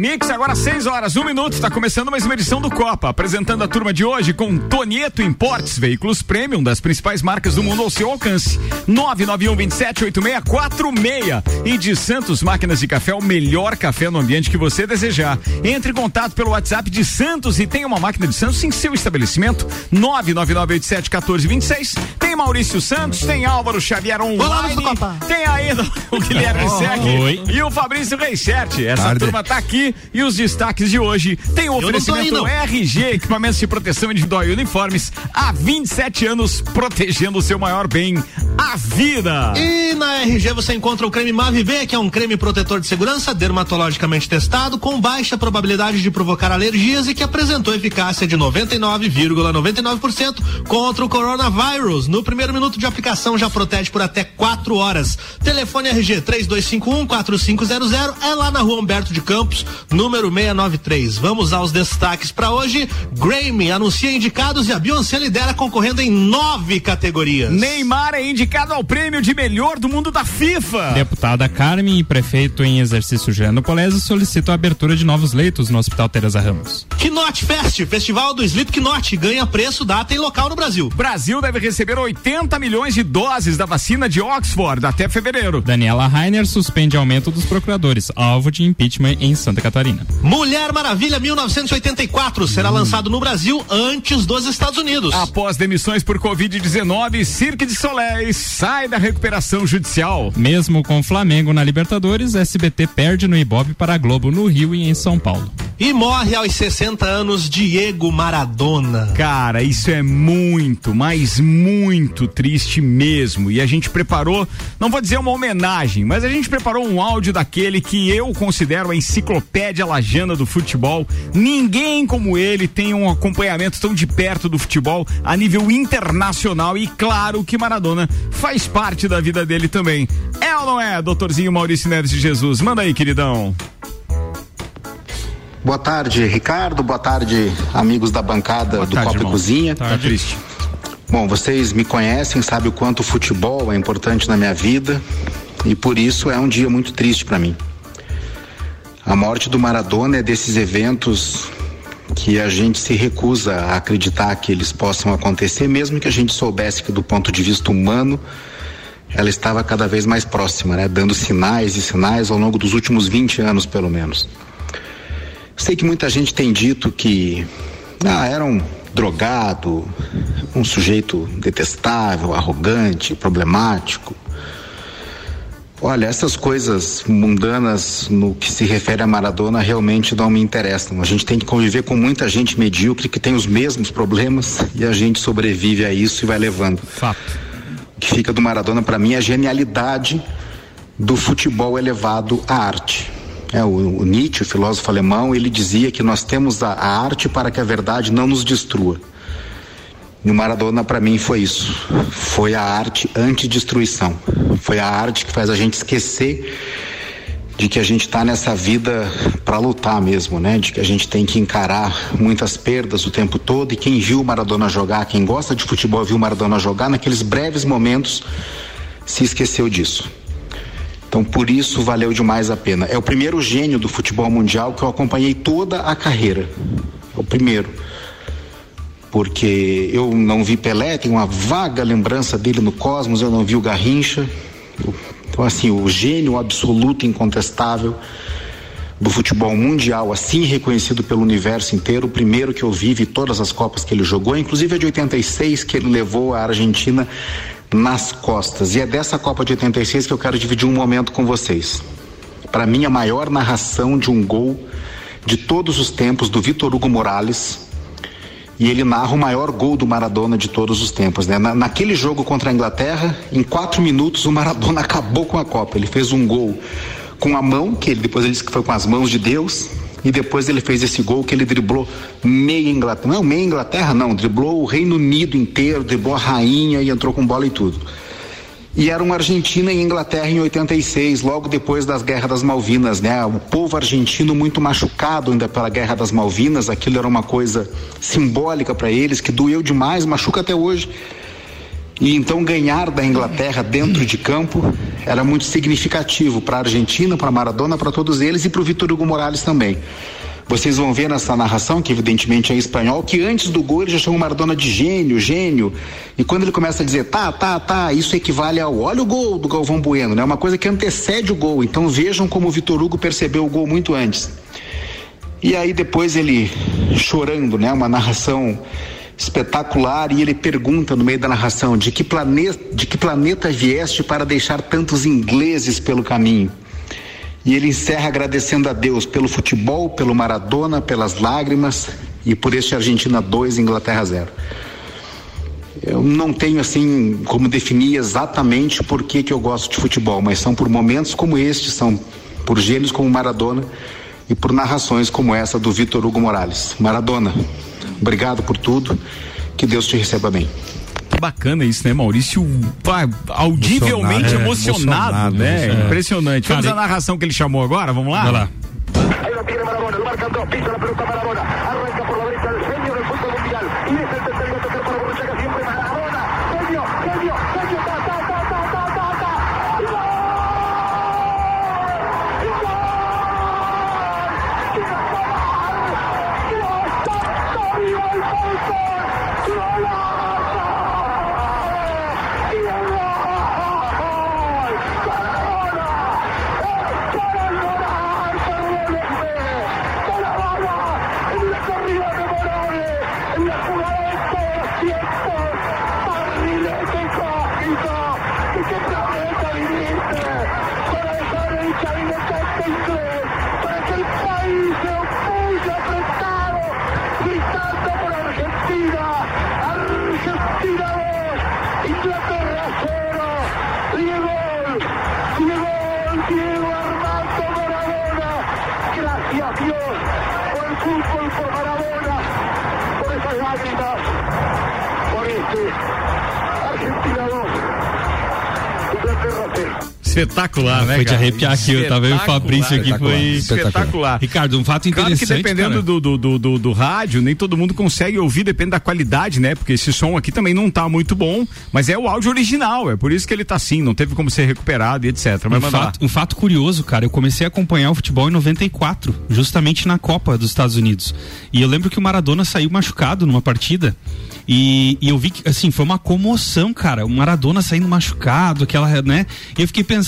Mix, agora 6 horas, 1 um minuto, está começando mais uma edição do Copa, apresentando a turma de hoje com Tonieto Importes, veículos premium das principais marcas do mundo ao seu alcance. 991 27 8646 e de Santos Máquinas de Café, o melhor café no ambiente que você desejar. Entre em contato pelo WhatsApp de Santos e tenha uma máquina de Santos em seu estabelecimento. 99987 1426. Tem Maurício Santos, tem Álvaro Xavier online, tem ainda o Guilherme Sec e o Fabrício Reichert. Essa Tarde. turma tá aqui e os destaques de hoje tem o oferecimento RG, equipamentos de proteção individual e uniformes, há 27 anos protegendo o seu maior bem, a vida. E na RG você encontra o creme Maviv, que é um creme protetor de segurança dermatologicamente testado com baixa probabilidade de provocar alergias e que apresentou eficácia de 99,99% ,99 contra o coronavírus. No primeiro minuto de aplicação já protege por até 4 horas. Telefone RG 3251 4500 é lá na rua Humberto de Campos, número 693. Vamos aos destaques para hoje. Grammy anuncia indicados e a Beyoncé lidera concorrendo em nove categorias. Neymar é indicado ao prêmio de melhor do mundo da FIFA. Deputada Carmen e prefeito em exercício Jano Polese solicitam a abertura de novos leitos no Hospital Teresa Ramos. Knot Fest, festival do Slipknot, ganha preço, data e local no Brasil. Brasil deve receber 80 milhões de doses da vacina de Oxford até fevereiro. Daniela Rainer suspende aumento dos procuradores, alvo de impeachment em Santa Santa Catarina. Mulher Maravilha 1984 será hum. lançado no Brasil antes dos Estados Unidos. Após demissões por Covid-19, Cirque de Soleil sai da recuperação judicial. Mesmo com Flamengo na Libertadores, SBT perde no Ibope para a Globo no Rio e em São Paulo. E morre aos 60 anos Diego Maradona. Cara, isso é muito, mas muito triste mesmo. E a gente preparou, não vou dizer uma homenagem, mas a gente preparou um áudio daquele que eu considero a enciclopédia lajana do futebol. Ninguém como ele tem um acompanhamento tão de perto do futebol a nível internacional. E claro que Maradona faz parte da vida dele também. É ou não é, doutorzinho Maurício Neves de Jesus? Manda aí, queridão. Boa tarde, Ricardo. Boa tarde, amigos da bancada Boa do tarde, Copa e Cozinha. Tá triste. Bom, vocês me conhecem, sabem o quanto o futebol é importante na minha vida e por isso é um dia muito triste para mim. A morte do Maradona é desses eventos que a gente se recusa a acreditar que eles possam acontecer, mesmo que a gente soubesse que do ponto de vista humano ela estava cada vez mais próxima, né? dando sinais e sinais ao longo dos últimos 20 anos, pelo menos. Sei que muita gente tem dito que ah, era um drogado, um sujeito detestável, arrogante, problemático. Olha, essas coisas mundanas no que se refere a Maradona realmente não me interessam. A gente tem que conviver com muita gente medíocre que tem os mesmos problemas e a gente sobrevive a isso e vai levando. Fato. O que fica do Maradona para mim é a genialidade do futebol elevado à arte. É, o, o, Nietzsche, o filósofo alemão, ele dizia que nós temos a, a arte para que a verdade não nos destrua. E o Maradona para mim foi isso. Foi a arte anti-destruição. Foi a arte que faz a gente esquecer de que a gente está nessa vida para lutar mesmo, né? De que a gente tem que encarar muitas perdas o tempo todo. E quem viu o Maradona jogar, quem gosta de futebol viu o Maradona jogar, naqueles breves momentos se esqueceu disso. Então, por isso valeu demais a pena. É o primeiro gênio do futebol mundial que eu acompanhei toda a carreira. É o primeiro. Porque eu não vi Pelé, tenho uma vaga lembrança dele no Cosmos, eu não vi o Garrincha. Então, assim, o gênio absoluto, incontestável do futebol mundial, assim reconhecido pelo universo inteiro, o primeiro que eu vi, vi todas as Copas que ele jogou, inclusive a de 86, que ele levou a Argentina nas costas. E é dessa Copa de 86 que eu quero dividir um momento com vocês. Para mim, a maior narração de um gol de todos os tempos do Vitor Hugo Morales. E ele narra o maior gol do Maradona de todos os tempos. Né? Na, naquele jogo contra a Inglaterra, em quatro minutos, o Maradona acabou com a Copa. Ele fez um gol com a mão, que ele, depois ele disse que foi com as mãos de Deus, e depois ele fez esse gol que ele driblou meia Inglaterra. Não, meia Inglaterra não, driblou o Reino Unido inteiro, driblou a rainha e entrou com bola e tudo. e era uma Argentina e Inglaterra em 86, logo depois das Guerras das Malvinas, né? O povo argentino muito machucado ainda pela Guerra das Malvinas, aquilo era uma coisa simbólica para eles, que doeu demais, machuca até hoje. E então ganhar da Inglaterra dentro de campo era muito significativo para a Argentina, para Maradona, para todos eles e para o Vitor Hugo Morales também. Vocês vão ver nessa narração, que evidentemente é em espanhol, que antes do gol ele já chamou Maradona de gênio, gênio. E quando ele começa a dizer, tá, tá, tá, isso equivale ao olha o gol do Galvão Bueno, né? Uma coisa que antecede o gol. Então vejam como o Vitor Hugo percebeu o gol muito antes. E aí depois ele chorando, né? Uma narração espetacular e ele pergunta no meio da narração de que planeta, de que planeta vieste para deixar tantos ingleses pelo caminho. E ele encerra agradecendo a Deus pelo futebol, pelo Maradona, pelas lágrimas e por este Argentina 2, Inglaterra 0. Eu não tenho assim como definir exatamente por que, que eu gosto de futebol, mas são por momentos como este, são por gênios como Maradona e por narrações como essa do Vitor Hugo Morales. Maradona, obrigado por tudo, que Deus te receba bem bacana isso, né, Maurício? Audivelmente emocionado, emocionado, né? É. Impressionante. Vamos à narração que ele chamou agora? Vamos lá? Vai lá. fútbol por Maradona, por esas lágrimas, por este Argentina 2, Inglaterra 0. Espetacular, né? Foi de arrepiar aqui, eu tava vendo o Fabrício aqui, foi espetacular. Ricardo, um fato interessante. Claro que dependendo do, do, do, do, do rádio, nem todo mundo consegue ouvir, depende da qualidade, né? Porque esse som aqui também não tá muito bom, mas é o áudio original, é por isso que ele tá assim, não teve como ser recuperado e etc. Mas um, fato, um fato curioso, cara, eu comecei a acompanhar o futebol em 94, justamente na Copa dos Estados Unidos. E eu lembro que o Maradona saiu machucado numa partida. E, e, eu vi que, assim, foi uma comoção, cara. O Maradona saindo machucado, aquela, né? E eu fiquei pensando,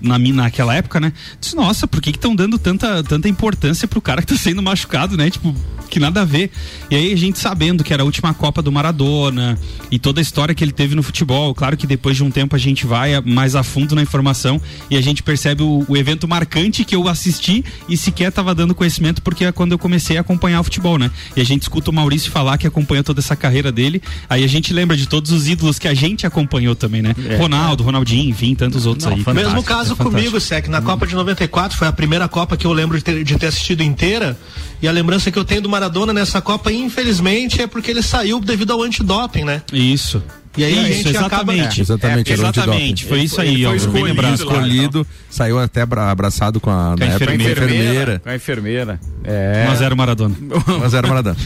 na, naquela época, né? Disse, nossa, por que estão dando tanta, tanta importância pro cara que tá sendo machucado, né? Tipo, que nada a ver. E aí a gente sabendo que era a última Copa do Maradona e toda a história que ele teve no futebol. Claro que depois de um tempo a gente vai mais a fundo na informação e a gente percebe o, o evento marcante que eu assisti e sequer tava dando conhecimento porque é quando eu comecei a acompanhar o futebol, né? E a gente escuta o Maurício falar que acompanhou toda essa carreira dele dele. Aí a gente lembra de todos os ídolos que a gente acompanhou também, né? É. Ronaldo, Ronaldinho, enfim, tantos outros Não, aí. Mesmo caso é comigo, Sec, na Copa de 94, foi a primeira Copa que eu lembro de ter, de ter assistido inteira. E a lembrança que eu tenho do Maradona nessa Copa, infelizmente, é porque ele saiu devido ao antidoping, né? Isso. E aí isso, a gente exatamente, acaba... É, exatamente, é, exatamente, foi isso aí, foi escolhido, escolhido saiu até abraçado com a, com a enfermeira, enfermeira, Com a enfermeira. É. 1 a 0 Maradona. 1 a 0 Maradona.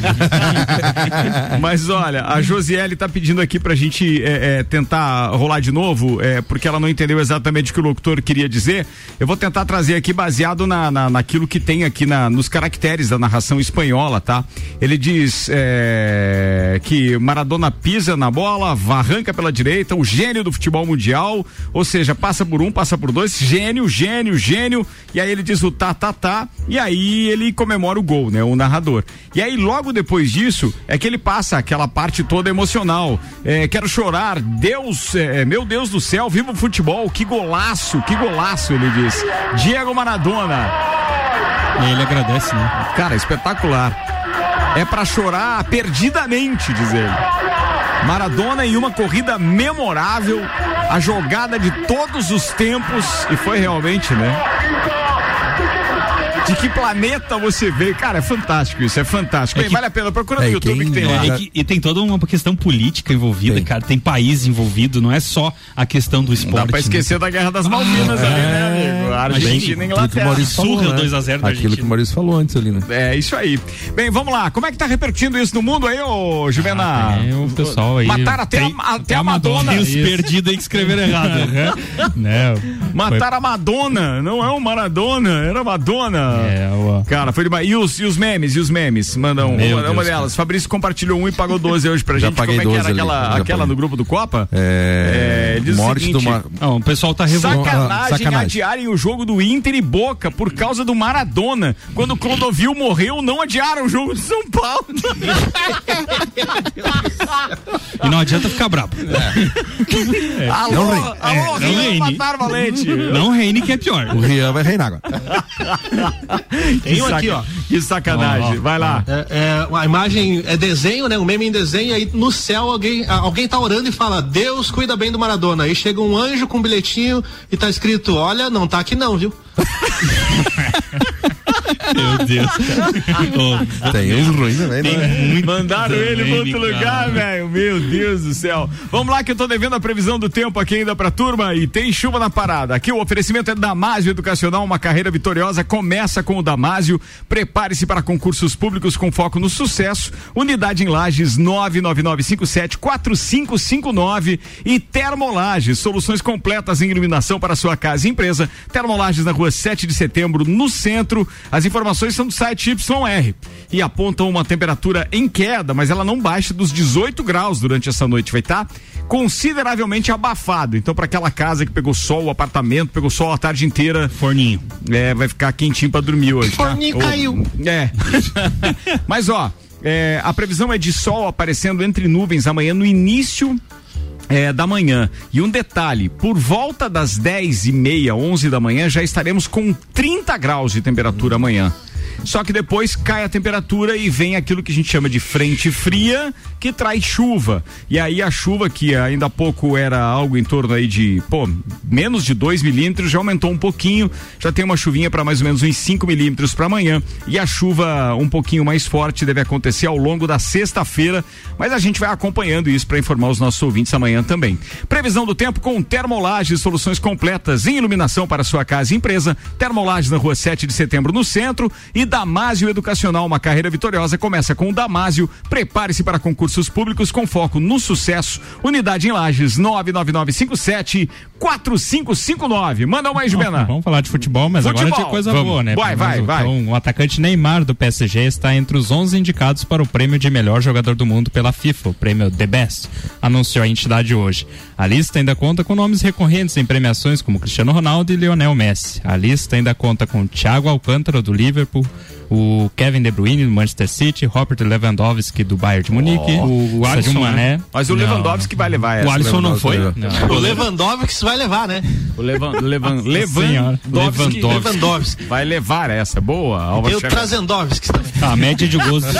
Mas olha, a Josiele tá pedindo aqui pra gente é, é, tentar rolar de novo, é, porque ela não entendeu exatamente o que o locutor queria dizer. Eu vou tentar trazer aqui baseado na, na, naquilo que tem aqui na, nos caracteres da narração espanhola, tá? Ele diz é, que Maradona pisa na bola, arranca pela direita, o gênio do futebol mundial, ou seja, passa por um, passa por dois, gênio, gênio, gênio, e aí ele diz o tá, tá, tá, e aí ele comemora o gol, né? O narrador. E aí logo depois disso é que ele passa aquela parte toda emocional. É, quero chorar, Deus, é, meu Deus do céu, viva o futebol, que golaço, que golaço, ele diz. Diego Maradona. E ele agradece, né? Cara, espetacular. É para chorar perdidamente, diz ele. Maradona em uma corrida memorável, a jogada de todos os tempos e foi realmente, né? De que planeta você veio. Cara, é fantástico isso, é fantástico. Bem, vale a pena, procura no É, YouTube que tem é, lá. É que- e tem toda uma questão política envolvida, Tem. cara. Tem país envolvido, não é só a questão do esporte. Não dá pra né? esquecer da Guerra das Malvinas ali, né, amigo? Argentina e Aquilo que Inglaterra. Maurício falou, Surra né? 2 a 0 da Aquilo que Argentina. o Maurício falou antes ali, né? É, isso aí. Bem, vamos lá. Como é que tá repercutindo isso no mundo aí, ô Juvena? É, o pessoal aí. Mataram até, tem- a, até a Madonna. Tem os perdidos aí que escreveram errado. né? Mataram a Madonna. Não é o Maradona, era a Madonna. É, Cara, foi demais. E os, e os memes, e os memes? Mandam uma, uma delas. Fabrício compartilhou um e pagou 12 hoje pra Já gente. paguei Como é que era 12 ali, aquela, já aquela paguei. no grupo do Copa? É, É, diz o morte seguinte, do Mar... Não, o pessoal tá revoltado. Sacanagem, sacanagem. adiarem o jogo do Inter e Boca por causa do Maradona. Quando o Clodovil morreu, não adiaram o jogo de São Paulo. E não adianta ficar brabo. Alô, Não ri. alô, É, não. Não reine que é pior. O Rian vai reinar agora. Tem um aqui, ó. Que sacanagem. Ó, ó, Vai lá. É, é, a imagem é desenho, né? Um meme em desenho, aí no céu alguém, alguém tá orando e fala, Deus cuida bem do Maradona. Aí chega um anjo com um bilhetinho e tá escrito, olha, não tá aqui não, viu? Meu Deus. Ô, Tem uns ruins também, né? Mandaram ele pra outro cara. lugar, velho. Meu Deus do céu. Vamos lá que eu tô devendo a previsão do tempo aqui ainda pra turma e tem chuva na parada. Aqui o oferecimento é Damásio Educacional, uma carreira vitoriosa começa com o Damásio. Prepare-se para concursos públicos com foco no sucesso. Unidade em Lages 999574559 e Termolages, soluções completas em iluminação para sua casa e empresa. Termolages na rua 7 de setembro, no centro. As informações são do site YR e apontam uma temperatura em queda, mas ela não baixa dos 18 graus durante essa noite. Vai estar consideravelmente abafado. Então, para aquela casa que pegou sol, o apartamento pegou sol a tarde inteira, Forninho. é, vai ficar quentinho pra dormir hoje. tá? Forninho Ou- caiu. É. Mas ó, é, a previsão é de sol aparecendo entre nuvens amanhã no início. É, da manhã. E um detalhe: por volta das 10 e meia, 11 da manhã, já estaremos com 30 graus de temperatura amanhã. Só que depois cai a temperatura e vem aquilo que a gente chama de frente fria, que traz chuva. E aí a chuva, que ainda há pouco era algo em torno aí de, pô, menos de 2 milímetros, já aumentou um pouquinho. Já tem uma chuvinha para mais ou menos uns 5 milímetros para amanhã. E a chuva um pouquinho mais forte deve acontecer ao longo da sexta-feira. Mas a gente vai acompanhando isso para informar os nossos ouvintes amanhã também. Previsão do tempo com Termolages, soluções completas em iluminação para sua casa e empresa. Termolages na rua 7 de setembro, no centro. E Damásio Educacional, uma carreira vitoriosa, começa com o Damásio. Prepare-se para concursos públicos com foco no sucesso. Unidade em Lages, 99957 4559. Manda mais, Juvena. Vamos falar de futebol, mas agora Futebol. de coisa Vamos. boa, né? Vai, vai, Então, vai. o atacante Neymar do PSG está entre os 11 indicados para o prêmio de melhor jogador do mundo pela FIFA, o prêmio The Best, anunciou a entidade hoje. A lista ainda conta com nomes recorrentes em premiações como Cristiano Ronaldo e Lionel Messi. A lista ainda conta com Thiago Alcântara do Liverpool, o Kevin De Bruyne do Manchester City, Robert Lewandowski do Bayern de Munique, O- o Alisson, Mané. Mas o Não. Lewandowski vai levar essa. O Alisson não foi? Lewandowski, O Lewandowski vai levar, né? O Levan, Levan, senhora. Lewandowski Lewandowski. vai levar essa. Boa, o Xavier. Trazendowski também. A média de gols.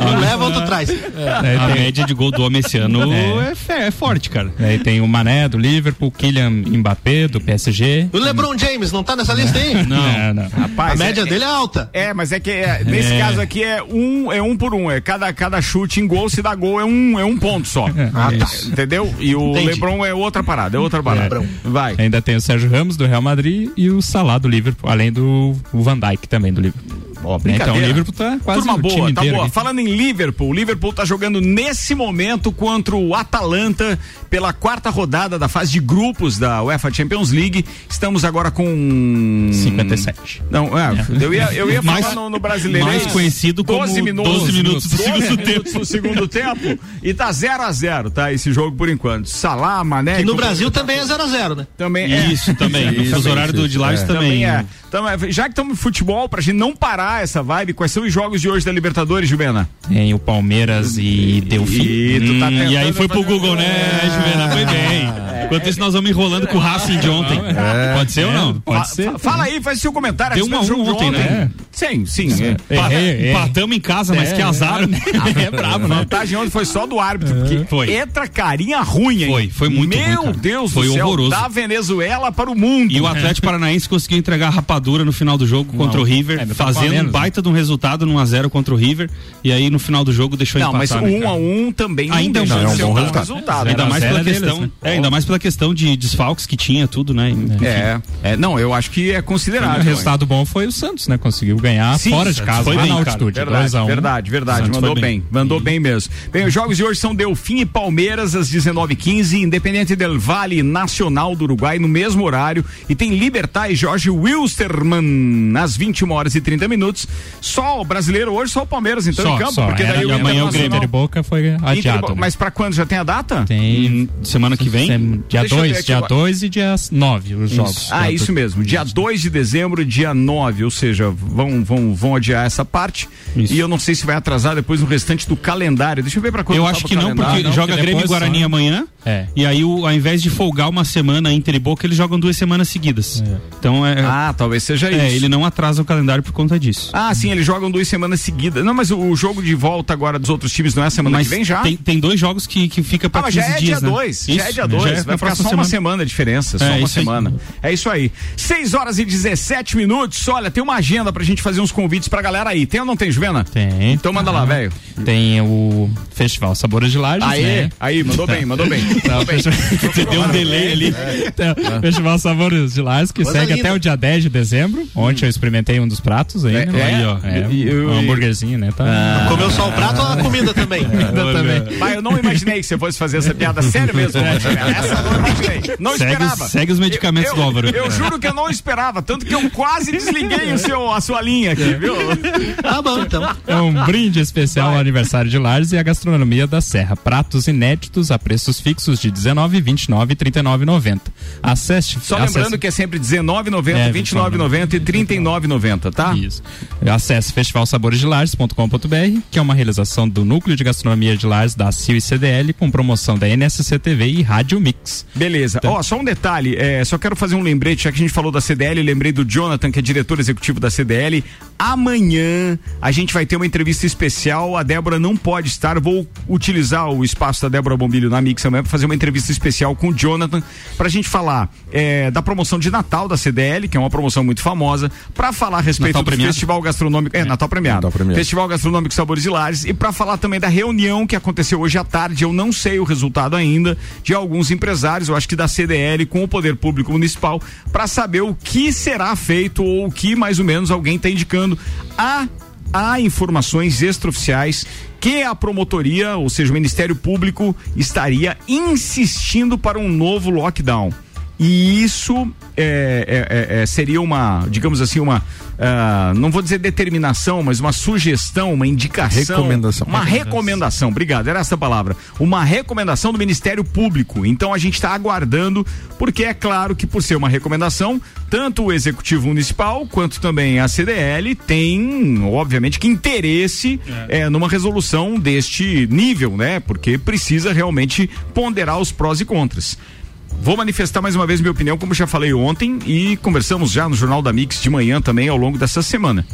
Um leva, outro traz. a média de gol do homem esse ano é, fe- é forte, cara. Aí tem o Mané do Liverpool, Kylian Mbappé do PSG. O LeBron James não tá nessa lista aí? Não, não. A Rapaz, média é, dele é alta. É, mas é que é, nesse caso aqui é um, é um por um. É cada, cada chute em gol, se dá gol, é um, é um ponto só. Ah, tá. Entendeu? E o Entendi. Lebron é outra parada, é outra parada. Vai. Ainda tem o Sérgio Ramos do Real Madrid e o Salah do Liverpool, além do Van Dijk também do Liverpool. Ó, Então o. Liverpool tá quase Turma boa, tá boa. aqui. Falando em Liverpool, o Liverpool tá jogando nesse momento contra o Atalanta pela quarta rodada da fase de grupos da UEFA Champions League. Estamos agora com 57. Não, é, eu ia, eu ia Mais- falar no, no brasileiro. mais conhecido como 12 minutos, 12 minutos do 12 segundo minutos do segundo tempo. E tá 0 a 0 tá? Esse jogo por enquanto. Salah, Mané. E no como- Brasil também é 0x0, né? também é. Isso também. Isso, Os horários do isso, de Lages é. também. Também é. Então, é, já que estamos no futebol, pra gente não parar essa vibe, quais são os jogos de hoje da Libertadores, Juvena? Tem o Palmeiras e Delfim. E tu tá Hum, e aí foi pro Google, né, Juvena? Foi bem. Enquanto isso, nós vamos enrolando com o Racing de ontem. É. Pode ser ou não? Fa- fa- Fala aí, faz seu comentário. Deu a uma um ontem, né? Sim, sim. é. Empatamos em casa, mas É, que azar, é. né? É brabo, A né? vantagem ontem foi só do árbitro, porque Foi. entra carinha ruim, hein? Foi, foi muito Meu ruim, cara. Deus Foi do céu, horroroso. da Venezuela para o mundo. E o Atlético Paranaense conseguiu entregar a rapadura no final do jogo contra Não. o River, É, tá fazendo um baita de um resultado no 1x0 contra o River. E aí no final do jogo deixou Não, mas empatar. o né, 1 cara? a 1 também Ainda não não, é um ser bom um resultado. resultado. Ainda né? mais zero pela é questão, né? é, ainda mais pela questão de desfalques que tinha tudo, né? Enfim. É, é, não, eu acho que é O considerável. resultado bom foi o Santos, né? Conseguiu ganhar Sim, fora de casa, foi lá bem, na cara. altitude. Verdade, 2 a 1. verdade, verdade. Santos Mandou bem. bem. mandou bem mesmo. Bem, os jogos de hoje são Delfim e Palmeiras às 19h15, Independente del Vale Nacional do Uruguai no mesmo horário e tem Libertar e Jorge Wilstermann às 21 horas e 30 minutos. Só o brasileiro hoje, só o Palmeiras então Só, em campo, só. porque Era- daí e o amanhã o Grêmio de Boca foi adiado. Inter- né? Mas pra quando já tem a data? Tem Semana que vem? Sem- dia Deixa eu ver 2, aqui dia. 2 e dia 9 os jogos. Ah, Dia isso do- mesmo. Dia 2 de dezembro, dia 9, ou seja, vão, vão, vão adiar essa parte. Isso. E eu não sei se vai atrasar depois no restante do calendário. Deixa eu ver pra quando Eu tá acho o que não, porque não, joga porque Grêmio e Guarani só- amanhã. É. E aí, o, ao invés de folgar uma semana Inter e Boca, eles jogam duas semanas seguidas. Então é. Ah, talvez seja isso. é, ele não atrasa o calendário por conta disso. Ah, sim, eles jogam duas semanas seguidas. Não, mas o, o jogo de volta agora dos outros times não é semana Mas que vem já? Tem, tem dois jogos que, que fica Ah, pra mas 15 já é dias, dia né? 2. Já é Isso, dia 2. já é Vai ficar só uma semana de diferença, só É, uma isso aí. semana. É isso aí. 6 horas e 17 minutos. Olha, tem uma agenda pra gente fazer uns convites pra galera aí. Tem ou não tem, Juvena? Tem. Então manda lá, velho. Tem o Festival Sabores de Lages, Aí, né? aí, mandou bem, mandou bem. Tá, Mandou bem. Você deu um delay ali. Então, Festival Sabores de Lages, que Coisa segue linda. até o dia 10 de dezembro. Ontem eu experimentei um dos pratos aí, É, né? é? Aí, ó. É, E- e- um hambúrguerzinho, né? Tá. Comeu só o prato ou a comida também? Ainda também. Pai, eu não imaginei que você fosse fazer essa piada sério mesmo. Essa eu não Segue os- esperava. segue os medicamentos eu, do Álvaro. Eu, juro que eu não esperava, tanto que eu quase desliguei o seu, a sua linha aqui, viu? Tá bom, então. É um brinde especial ao aniversário de Lages e a gastronomia da Serra. Pratos inéditos a preços fixos de 19, 29 e 39,90. Acesse. Só acesse- lembrando que é sempre R$19,90, É, R$29,90 e R$39,90, tá? Isso. Acesse festivalsaboresdelages.com.br, que é uma realização do Núcleo de Gastronomia de Lages da CIO e CDL, com promoção da NSC TV e Rádio Mix. Beleza. Ó, só um detalhe, é, só quero fazer um lembrete, já que a gente falou da CDL, lembrei do Jonathan, que é diretor executivo da CDL. Amanhã a gente vai ter uma entrevista especial. A Débora não pode estar. Vou utilizar o espaço da Débora Bombilho na Mix amanhã para fazer uma entrevista especial com o Jonathan para a gente falar é, da promoção de Natal da CDL, que é uma promoção muito famosa, para falar a respeito Natal do premiado? Festival Gastronômico. É, Natal premiado. Natal premiado. Festival Gastronômico Sabores e Lares e para falar também da reunião que aconteceu hoje à tarde. Eu não sei o resultado ainda de alguns empresários, eu acho que da CDL com o Poder Público Municipal, para saber o que será feito ou o que mais ou menos alguém está indicando. Há, há informações extraoficiais que a promotoria, ou seja, o Ministério Público, estaria insistindo para um novo lockdown. E isso é, é, é, é, seria uma, digamos assim, uma, ah, não vou dizer determinação, mas uma sugestão, uma indicação. Recomendação. Uma recomendação, obrigado, era essa a palavra. Uma recomendação do Ministério Público. Então a gente está aguardando, porque é claro que por ser uma recomendação, tanto o Executivo Municipal quanto também a CDL tem, obviamente, que interesse eh, numa resolução deste nível, né? Porque precisa realmente ponderar os prós e contras. Vou manifestar mais uma vez minha opinião, como já falei ontem, e conversamos já no Jornal da Mix de manhã também ao longo dessa semana.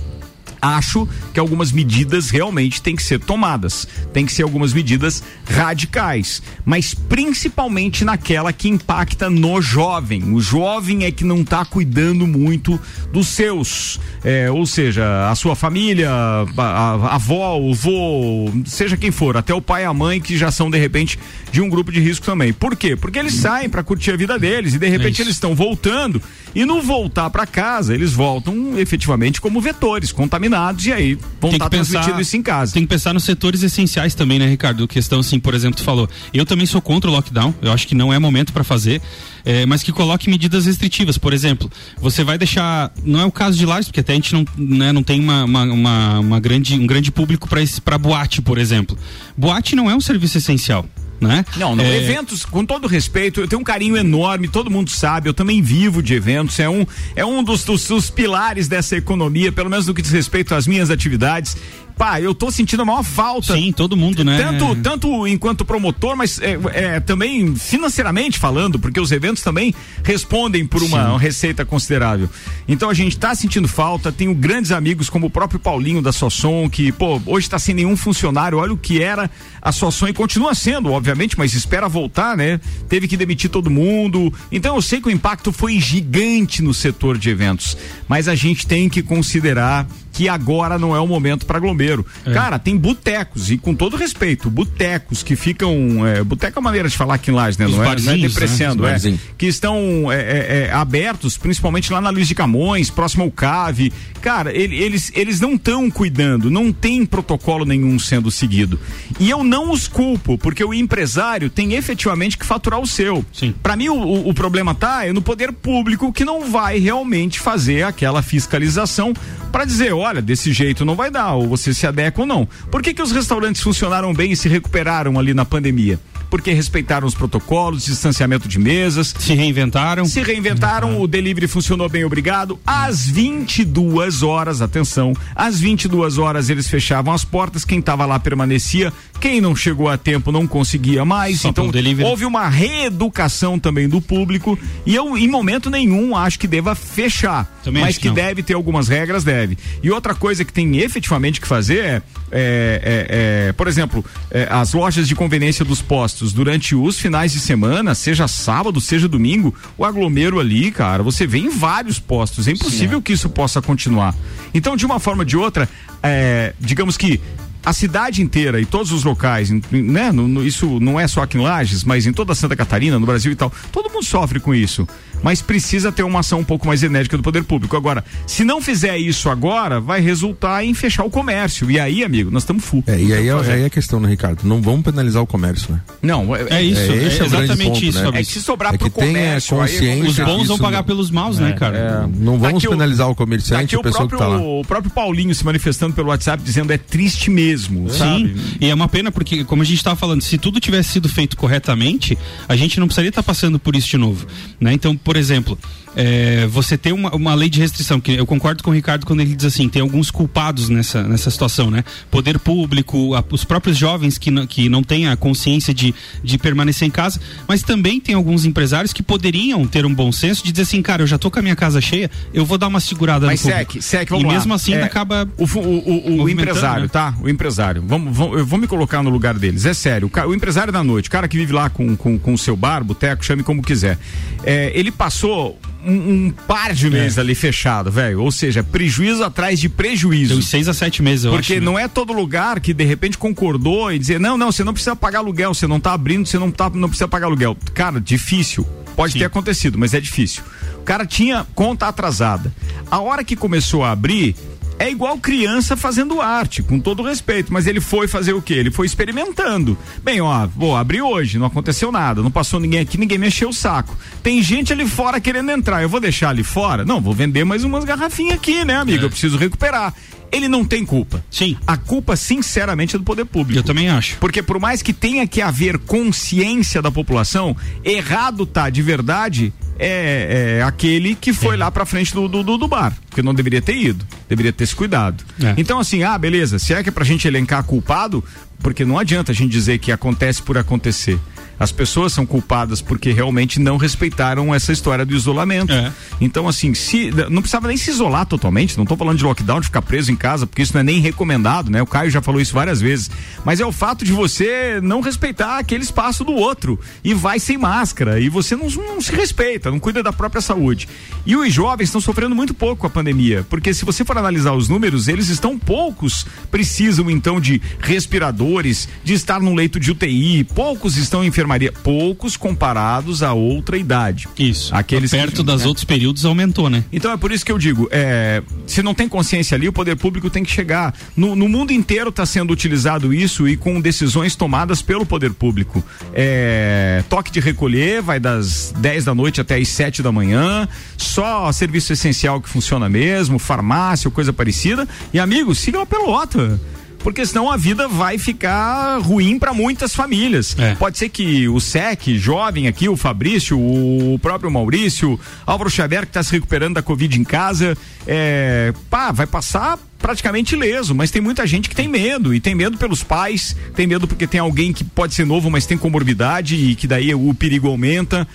Acho que algumas medidas realmente têm que ser tomadas, tem que ser algumas medidas radicais, mas principalmente naquela que impacta no jovem. O jovem é que não está cuidando muito dos seus, é, ou seja, a sua família, a, a- avó, o vô, seja quem for, até o pai e a mãe que já são de repente de um grupo de risco também. Por quê? Porque eles saem para curtir a vida deles e de repente isso. eles estão voltando e no voltar para casa eles voltam efetivamente como vetores contaminados e aí vão estar pensar- transmitindo isso em casa. Tem que pensar nos setores essenciais também, né, Ricardo? Questão assim, por exemplo, tu falou. Eu também sou contra o lockdown. Eu acho que não é momento para fazer, é, mas que coloque medidas restritivas. Por exemplo, você vai deixar. Não é o caso de Lages, porque até a gente não, né, não tem uma, uma, uma- uma grande, um grande público para boate, por exemplo. Boate não é um serviço essencial. Né? Não, não. É, Eventos, com todo respeito, eu tenho um carinho enorme, todo mundo sabe, eu também vivo de eventos, é um, é um dos, dos, dos pilares dessa economia, pelo menos no que diz respeito às minhas atividades. Pá, eu tô sentindo a maior falta. Sim, todo mundo, né? Tanto, tanto enquanto promotor, mas é, é, também financeiramente falando, porque os eventos também respondem por uma Sim. receita considerável. Então a gente tá sentindo falta, tenho grandes amigos como o próprio Paulinho da Sossom, que, pô, hoje tá sem nenhum funcionário, olha o que era a Sossom e continua sendo, obviamente, mas espera voltar, né? Teve que demitir todo mundo. Então eu sei que o impacto foi gigante no setor de eventos, mas a gente tem que considerar que agora não é o momento para aglomero. Cara, tem botecos, e com todo respeito, botecos que ficam. É, boteco é uma maneira de falar aqui em Lages, né? Os Não é, não é né? depreciando, Os é. Que estão é, é, é, abertos, principalmente lá na Luiz de Camões, próximo ao Cave. Cara, ele- eles, eles não estão cuidando, não tem protocolo nenhum sendo seguido. E eu não os culpo, porque o empresário tem efetivamente que faturar o seu. Para mim, o, o- o problema tá é no poder público que não vai realmente fazer aquela fiscalização para dizer, olha, desse jeito não vai dar, ou você se adequa ou não. Por que, que os restaurantes funcionaram bem e se recuperaram ali na pandemia? Porque respeitaram os protocolos, distanciamento de mesas, Se reinventaram. se reinventaram, o delivery funcionou bem, obrigado. Às 22 horas, atenção, às 22 horas eles fechavam as portas, quem estava lá permanecia, quem não chegou a tempo não conseguia mais. Só então houve uma reeducação também do público e eu em momento nenhum acho que deva fechar, Também mas que não. deve ter algumas regras, deve. E outra coisa que tem efetivamente que fazer é, é, é, é, por exemplo, é, as lojas de conveniência dos postos durante os finais de semana, seja sábado, seja domingo, o aglomero ali, cara, você vê em vários postos. É impossível que isso possa continuar. Então, de uma forma ou de outra, é, digamos que a cidade inteira e todos os locais, né? isso não é só aqui em Lages, mas em toda Santa Catarina, no Brasil e tal, todo mundo sofre com isso. Mas precisa ter uma ação um pouco mais enérgica do poder público. Agora, se não fizer isso agora, vai resultar em fechar o comércio. E aí, amigo, nós estamos full. É, e aí, é, aí é a questão, né, Ricardo? Não vamos penalizar o comércio, né? Não, É isso, É, é, esse é o grande exatamente ponto, isso, né? É que se sobrar É pro comércio, aí é consciência Os bons vão isso pagar não- pelos maus, né, cara? Não vamos o- penalizar o Tá comerciante, aqui a o pessoa próprio, que tá lá. o próprio Paulinho se manifestando pelo WhatsApp dizendo é triste mesmo, sabe? Sim, e é uma pena porque, como a gente estava falando, se tudo tivesse sido feito corretamente, a gente não precisaria estar passando por isso de novo. Né? Então, por exemplo, é, você tem uma, uma lei de restrição, que eu concordo com o Ricardo quando ele diz assim, tem alguns culpados nessa, nessa situação, né? Poder público, a- os próprios jovens que, não- que não têm a consciência de, de permanecer em casa, mas também tem alguns empresários que poderiam ter um bom senso de dizer assim, cara, eu já tô com a minha casa cheia, eu vou dar uma segurada Mas no público. Sec, Sec, vamos e lá. mesmo assim É, acaba O, o, o- o empresário, né? tá? O empresário. Vamos, vamos- eu vou me colocar no lugar deles. É sério. O, o empresário da noite, o cara que vive lá com, com, com o seu bar, boteco, chame como quiser. É, ele passou um, um par de meses ali fechado, velho. Ou seja, prejuízo atrás de prejuízo. Deu uns seis a sete meses, eu Porque acho. né? não é todo lugar que de repente concordou e dizer, não, não, você não precisa pagar aluguel, você não tá abrindo, você não, tá, não precisa pagar aluguel. Cara, difícil. Pode Sim. ter acontecido, mas é difícil. O cara tinha conta atrasada. A hora que começou a abrir, é igual criança fazendo arte, com todo respeito, mas ele foi fazer o quê? Ele foi experimentando. Bem, ó, vou abrir hoje, não aconteceu nada, não passou ninguém aqui, ninguém mexeu o saco. Tem gente ali fora querendo entrar, eu vou deixar ali fora? Não, vou vender mais umas garrafinhas aqui, né, amigo? Eu preciso recuperar. Ele não tem culpa. Sim. A culpa, sinceramente, é do poder público. Eu também acho. Porque por mais que tenha que haver consciência da população, errado tá de verdade é, é aquele que foi lá pra frente do, do, do- do bar. Porque não deveria ter ido. Deveria ter se cuidado. É. Então, assim, ah, beleza. Se é que é pra gente elencar culpado, porque não adianta a gente dizer que acontece por acontecer. As pessoas são culpadas porque realmente não respeitaram essa história do isolamento. É. Então, assim, se não precisava nem se isolar totalmente, não estou falando de lockdown, de ficar preso em casa, porque isso não é nem recomendado, né? O Caio já falou isso várias vezes. Mas é o fato de você não respeitar aquele espaço do outro e vai sem máscara e você não, não se respeita, não cuida da própria saúde. E os jovens estão sofrendo muito pouco com a pandemia, porque se você for analisar os números, eles estão poucos precisam então de respiradores, de estar num leito de UTI, poucos estão em enfermaria, poucos comparados a outra idade. Isso. Aqueles que- Perto das né? outros períodos aumentou, né? Então é por isso que eu digo, é, se não tem consciência ali, o poder público tem que chegar. No, no mundo inteiro está sendo utilizado isso e com decisões tomadas pelo poder público. É, toque de recolher vai das 10 da noite até as 7 da manhã, só serviço essencial que funciona mesmo, farmácia ou coisa parecida. E amigos, sigam a pelota. Porque senão a vida vai ficar ruim para muitas famílias. É. Pode ser que o SEC, jovem aqui, o Fabrício, o próprio Maurício, Álvaro Xavier, que está se recuperando da Covid em casa, é, pá, vai passar praticamente ileso, mas tem muita gente que tem medo e tem medo pelos pais, tem medo porque tem alguém que pode ser novo, mas tem comorbidade e que daí o perigo aumenta.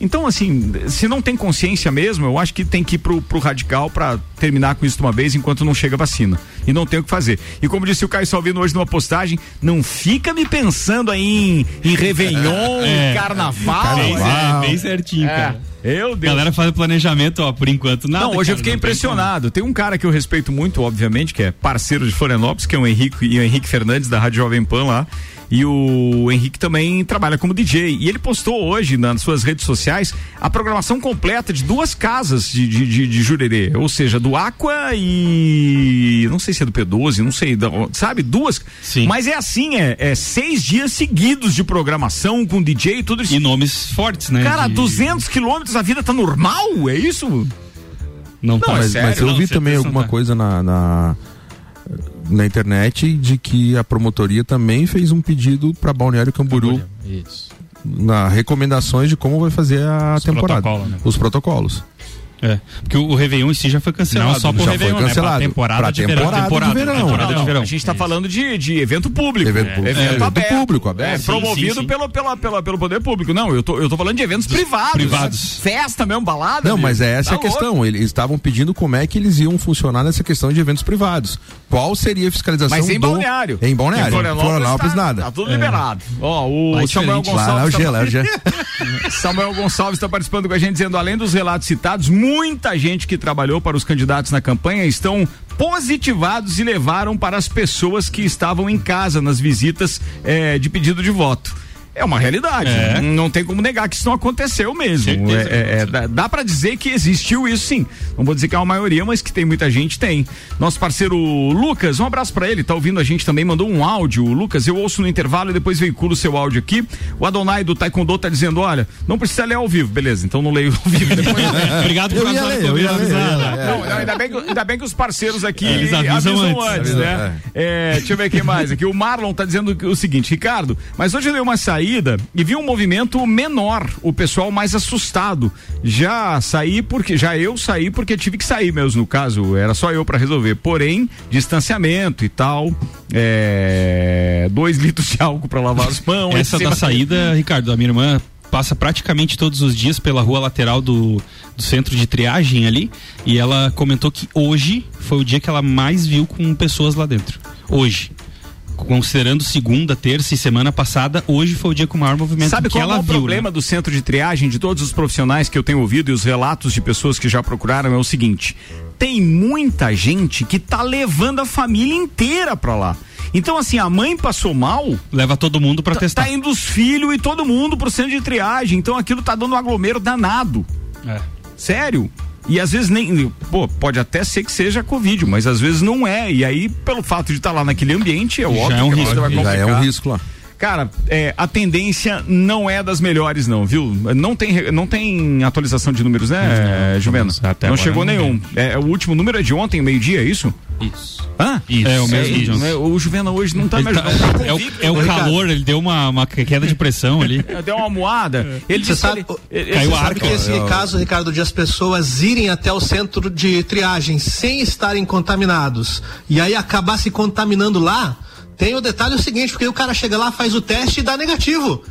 Então, assim, se não tem consciência mesmo, eu acho que tem que ir pro, pro radical para terminar com isso de uma vez enquanto não chega a vacina. E não tem o que fazer. E como disse o Caio Salvino hoje numa postagem, não fica me pensando aí em, em Réveillon, É. Carnaval. Bem, né? bem certinho, É. cara. Eu A Deus. galera faz o planejamento, ó, por enquanto nada. Não, hoje eu cara, fiquei não tem impressionado. Tem um cara que eu respeito muito, obviamente, que é parceiro de Florianópolis, que é o Henrique e o Henrique Fernandes da Rádio Jovem Pan lá. E o Henrique também trabalha como DJ. E ele postou hoje nas suas redes sociais a programação completa de duas casas de, de, de, de Jurerê. Ou seja, do Aqua e. Não sei se é do P12, não sei. Sabe? Duas. Sim. Mas é assim, é, é seis dias seguidos de programação com DJ e tudo isso. E nomes fortes, né? Cara, de- 200 quilômetros a vida tá normal? É isso? Não, tá. é mas, sério? mas eu Não, vi certeza também não alguma tá. coisa na, na, na internet de que a promotoria também fez um pedido para Balneário Camboriú Isso. na recomendações de como vai fazer a Os temporada. protocolos, né? Os protocolos. É, porque o, Réveillon em si já foi cancelado. Não, só pro já Réveillon, foi né? cancelado. Pra temporada Pra de temporada de Temporada, verão. temporada Não, de verão. A gente tá falando de, de evento público. Evento público. Evento, É, evento aberto. público, aberto. É, promovido sim, sim. Pelo, pela, pela, pelo poder público. Não, eu tô, eu tô falando de eventos privados. privados. Festa mesmo, balada. Não, amigo. mas é essa Tá a questão. Eles estavam pedindo como é que eles iam funcionar nessa questão de eventos privados. Qual seria a fiscalização Mas em do... Balneário. Em Balneário. Em Florianópolis, tá, nada. Tá tudo liberado. Ó, o é Samuel é Gonçalves. tá- é. Samuel Gonçalves está participando com a gente, dizendo: além dos relatos citados, muita gente que trabalhou para os candidatos na campanha estão positivados e levaram para as pessoas que estavam em casa nas visitas eh, de pedido de voto. É uma realidade. É. Não tem como negar que isso não aconteceu mesmo. Certeza É- é- é, dá dá para dizer que existiu isso sim. Não vou dizer que é uma maioria, mas que tem muita gente, tem. Nosso parceiro Lucas, um abraço para ele, tá ouvindo a gente também, mandou um áudio. Lucas, eu ouço no intervalo e depois veiculo o seu áudio aqui. O Adonai do Taekwondo tá dizendo: olha, não precisa ler ao vivo, beleza, então não leio ao vivo. Depois... Obrigado por não, ainda, bem que, ainda bem que os parceiros aqui Eles avisam, avisam antes, antes. né? É, deixa eu ver quem mais aqui. O Marlon tá dizendo o seguinte, Ricardo, mas hoje eu dei uma saída e vi um movimento menor, o pessoal mais assustado. Já saí porque, já eu saí porque tive que sair mesmo, no caso, era só eu para resolver. Porém, distanciamento e tal, é, dois litros de álcool para lavar as mãos. Essa da saída, Ricardo, a minha irmã passa praticamente todos os dias pela rua lateral do, do centro de triagem ali e ela comentou que hoje foi o dia que ela mais viu com pessoas lá dentro. Hoje. Considerando segunda, terça e semana passada, hoje foi o dia com o maior movimento Sabe que qual ela é o viu. problema né? do centro de triagem de todos os profissionais que eu tenho ouvido e os relatos de pessoas que já procuraram é o seguinte: tem muita gente que tá levando a família inteira pra lá. Então, assim, a mãe passou mal, Leva todo mundo pra tá, testar. tá indo os filhos e todo mundo pro centro de triagem. Então aquilo tá dando um aglomero danado. É. Sério. E às vezes nem. Pô, pode até ser que seja Covid, mas às vezes não é. E aí, pelo fato de estar lá naquele ambiente, é óbvio é um que risco, vai Já é um risco lá. Cara, é, a tendência não é das melhores, não, viu? Não tem, não tem atualização de números, né, Não, Juvena? não, até não agora chegou não nenhum. É, o último número é de ontem, meio-dia, é isso? Isso. Hã? Isso. É, o mesmo É, de ontem. né, o Juvena hoje não tá Ele tá- ajudando. Tá é o, convicto, é o calor, ele deu uma, uma queda de pressão ali. Deu uma moada. Ele Você disse sabe, que ele- Caiu você a sabe Sabe que que esse caso, Ricardo, de as pessoas irem até o centro de triagem sem estarem contaminados e aí acabar se contaminando lá, tem o detalhe o seguinte, porque o cara chega lá, faz o teste e dá negativo.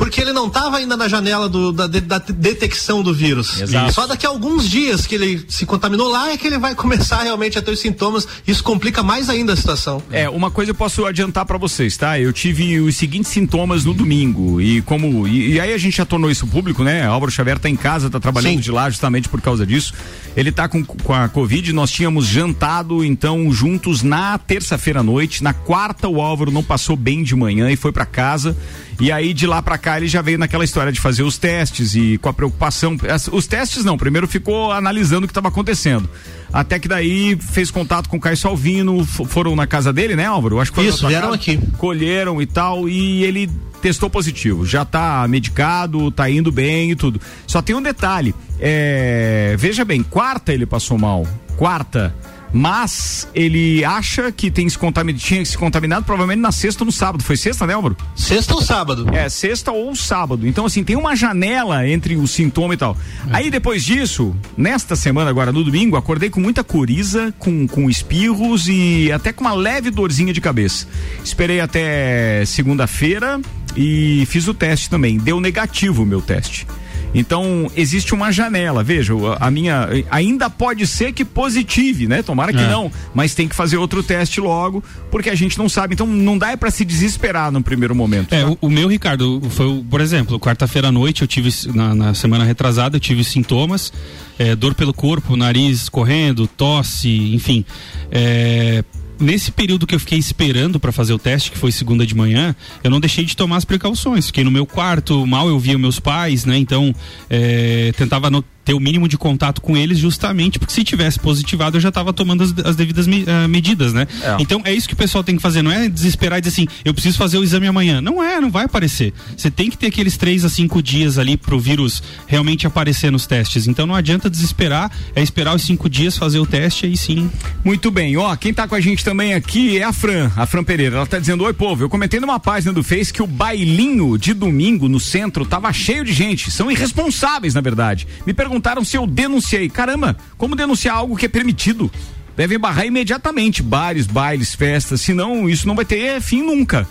Porque ele não estava ainda na janela do- da, da detecção do vírus. Exato. Só daqui a alguns dias que ele se contaminou lá é que ele vai começar realmente a ter os sintomas. Isso complica mais ainda a situação. É, uma coisa eu posso adiantar pra vocês, tá? Eu tive os seguintes sintomas no domingo e como e, e aí a gente já tornou isso público, né? Álvaro Xavier tá em casa, tá trabalhando Sim. de lá justamente por causa disso. Ele tá com, com a Covid, nós tínhamos jantado então juntos na terça-feira à noite, na quarta o Álvaro não passou bem de manhã e foi pra casa. E aí de lá pra cá ele já veio naquela história de fazer os testes e com a preocupação, os testes não, primeiro ficou analisando o que estava acontecendo. Até que daí fez contato com o Caio Salvino, foram na casa dele, né, Álvaro? Acho que Isso, vieram casa, aqui. Colheram e tal, e ele testou positivo. Já tá medicado, tá indo bem e tudo. Só tem um detalhe: é, veja bem, quarta ele passou mal. Quarta. Mas ele acha que tem se contaminado, tinha se contaminado provavelmente na sexta ou no sábado. Foi sexta, né, Álvaro? Sexta ou sábado? É, sexta ou sábado. Então, assim, tem uma janela entre o sintoma e tal. É. Aí depois disso, nesta semana, agora no domingo, acordei com muita coriza, com, com espirros e até com uma leve dorzinha de cabeça. Esperei até segunda-feira e fiz o teste também. Deu negativo o meu teste. Então, existe uma janela. Veja, a minha. Ainda pode ser que positive, né? Tomara que é. não. Mas tem que fazer outro teste logo, porque a gente não sabe. Então, não dá para se desesperar no primeiro momento. É, tá? o, o, meu, Ricardo, foi, por exemplo, quarta-feira à noite, eu tive, na, na, semana retrasada, eu tive sintomas. É, dor pelo corpo, nariz correndo, tosse, enfim. É, nesse período que eu fiquei esperando para fazer o teste, que foi segunda de manhã, eu não deixei de tomar as precauções. Fiquei no meu quarto, mal eu via meus pais, né? Então, é, tentava no, ter o mínimo de contato com eles, justamente porque se tivesse positivado eu já estava tomando as, as devidas me, uh, medidas, né? É. Então é isso que o pessoal tem que fazer, não é desesperar e dizer assim, eu preciso fazer o exame amanhã. Não é, não vai aparecer. Você tem que ter aqueles três a cinco dias ali pro vírus realmente aparecer nos testes. Então não adianta desesperar, é esperar os cinco dias fazer o teste aí sim. Muito bem, ó, quem tá com a gente também aqui é a Fran, a Fran Pereira. Ela tá dizendo: Oi, povo, eu comentei numa página do Face que o bailinho de domingo no centro tava cheio de gente. São irresponsáveis, na verdade. Me perguntaram perguntaram se eu denunciei. Caramba, como denunciar algo que é permitido? Devem barrar imediatamente bares, bailes, festas, senão isso não vai ter fim nunca.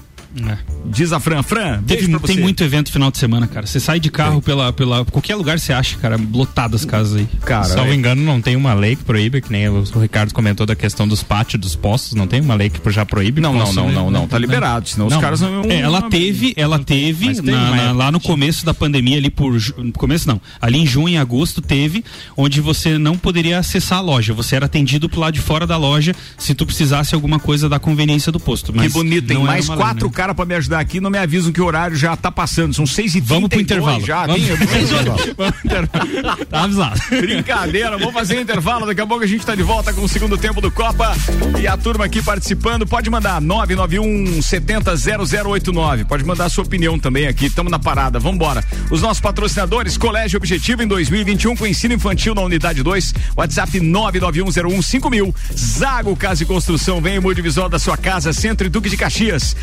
É. Diz a Fran, Fran, Teve, tem muito evento final de semana, cara. Você sai de carro pela, pela. Qualquer lugar você acha, cara, lotado as casas aí. Cara, Se é. engano, não tem uma lei que proíbe, que nem o, Ricardo comentou da questão dos pátios dos postos, não tem uma lei que já proíbe? Não, não, não, não, não, tá liberado, senão não, os caras não. É, ela teve, ela teve, na, na, lá no começo da pandemia, ali por. Começo não, ali em junho e agosto teve, onde você não poderia acessar a loja. Você era atendido pro lado de fora da loja se tu precisasse alguma coisa da conveniência do posto. que bonito, tem mais quatro caras pra me ajudar aqui, não me avisam que o horário já tá passando. São seis e Vamos pro intervalo. Já, vamos, tem, vamos intervalo. tá avisado. Brincadeira, vamos fazer intervalo. Daqui a pouco a gente tá de volta com o segundo tempo do Copa. E a turma aqui participando, pode mandar 991 70 0089. Pode mandar a sua opinião também aqui. Estamos na parada. Vamos embora. Os nossos patrocinadores, Colégio Objetivo em 2021 com ensino infantil na unidade 2. WhatsApp 991015000. Zago Casa e Construção, vem o multivisor da sua casa, Centro e Duque de Caxias.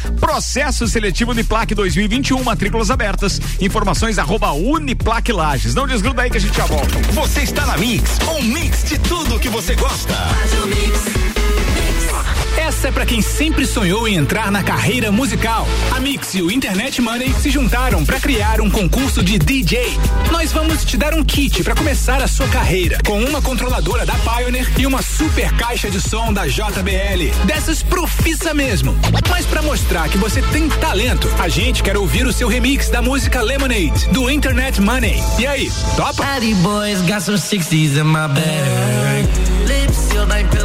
Processo seletivo de plaque 2021, matrículas abertas. Informações arroba Uniplaque Lages. Não desgruda aí que a gente já volta. Você está na Mix, um mix de tudo que você gosta. Faz o mix. Essa é para quem sempre sonhou em entrar na carreira musical. A Mix e o Internet Money se juntaram para criar um concurso de DJ. Nós vamos te dar um kit para começar a sua carreira, com uma controladora da Pioneer e uma super caixa de som da JBL. Dessas profissa mesmo. Mas para mostrar que você tem talento, a gente quer ouvir o seu remix da música Lemonade, do Internet Money. E aí, topa? boys got some 60s in my bag.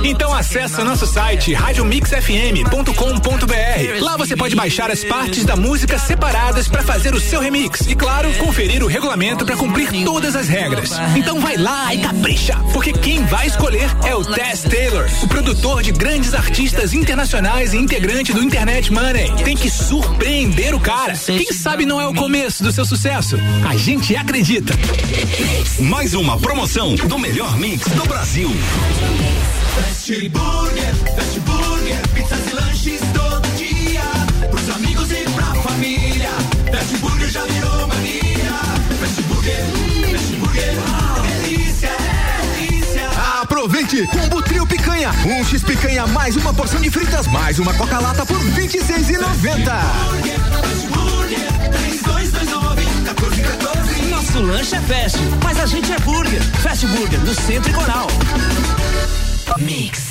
Então acesse nosso site radiomixfm.com.br. Lá você pode baixar as partes da música separadas para fazer o seu remix e claro, conferir o regulamento para cumprir todas as regras. Então vai lá e capricha, porque quem vai escolher é o Tess Taylor, o produtor de grandes artistas internacionais e integrante do Internet Money. Tem que surpreender o cara. Quem sabe não é o começo do seu sucesso? A gente acredita. Mais uma promoção do melhor mix do Brasil. Fast Burger, Fast Burger, pizzas e lanches todo dia. Pros amigos e pra família. Fast Burger já virou mania. Fast Burger, Fast Burger, delícia, delícia. Aproveite! Combo Trio Picanha. Um X Picanha mais uma porção de fritas mais uma Coca-Lata por R$ 26,90. Fast Burger, 3229 1414. Nosso lanche é fast, mas a gente é burger. Fast Burger, no Centro e Coral. Mix.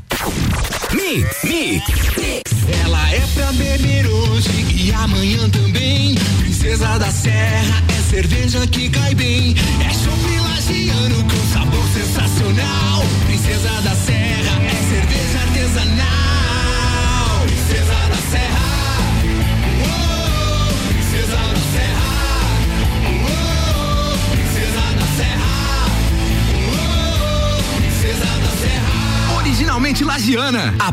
Mix, mix, mix. Ela é pra beber hoje e amanhã também. Princesa da Serra é cerveja que cai bem. É chopp lagiano com sabor sensacional. Princesa da Serra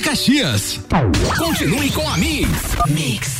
Caxias. Continue com a Mix. Mix.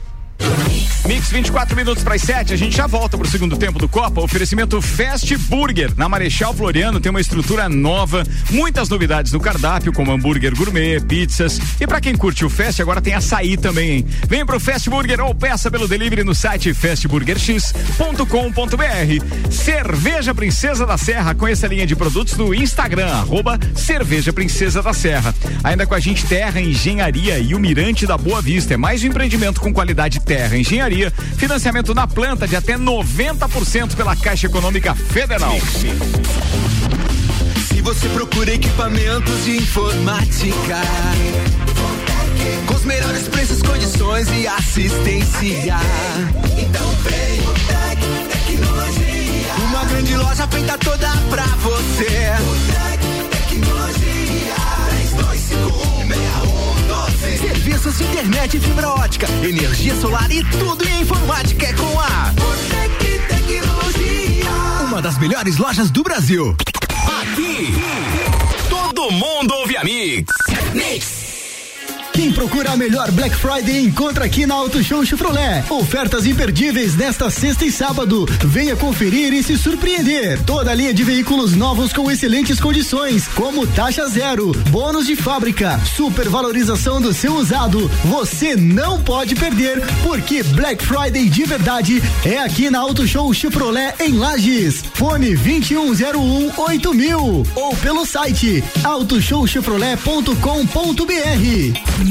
Mix 24 minutos para as 7, a gente já volta pro segundo tempo do Copa. Oferecimento Fast Burger. Na Marechal Floriano tem uma estrutura nova, muitas novidades no cardápio, como hambúrguer gourmet, pizzas. E para quem curte o Fast, agora tem açaí também, hein? Vem pro Fast Burger ou peça pelo delivery no site fastburgerx.com.br. Cerveja Princesa da Serra, conheça a linha de produtos no Instagram, arroba Cerveja Princesa da Serra. Ainda com a gente Terra Engenharia e o Mirante da Boa Vista. É mais um empreendimento com qualidade Terra Engenharia Financiamento na planta de até 90% pela Caixa Econômica Federal. Se você procura equipamentos de informática, com os melhores preços, condições e assistência, então vem o Tec Tecnologia. Uma grande loja feita toda pra você. O Tec Tecnologia. 3251 Serviços de internet e fibra ótica, energia solar e tudo em informática é com a Botec Tecnologia. Uma das melhores lojas do Brasil. Aqui, todo mundo ouve a Mix. Mix. Quem procura a melhor Black Friday encontra aqui na Auto Show Chevrolet. Ofertas imperdíveis nesta sexta e sábado. Venha conferir e se surpreender. Toda a linha de veículos novos com excelentes condições, como taxa zero, bônus de fábrica, supervalorização do seu usado. Você não pode perder, porque Black Friday de verdade é aqui na Auto Show Chevrolet em Lages. Fone 2101 8000 ou pelo site autoshowchevrolet.com.br.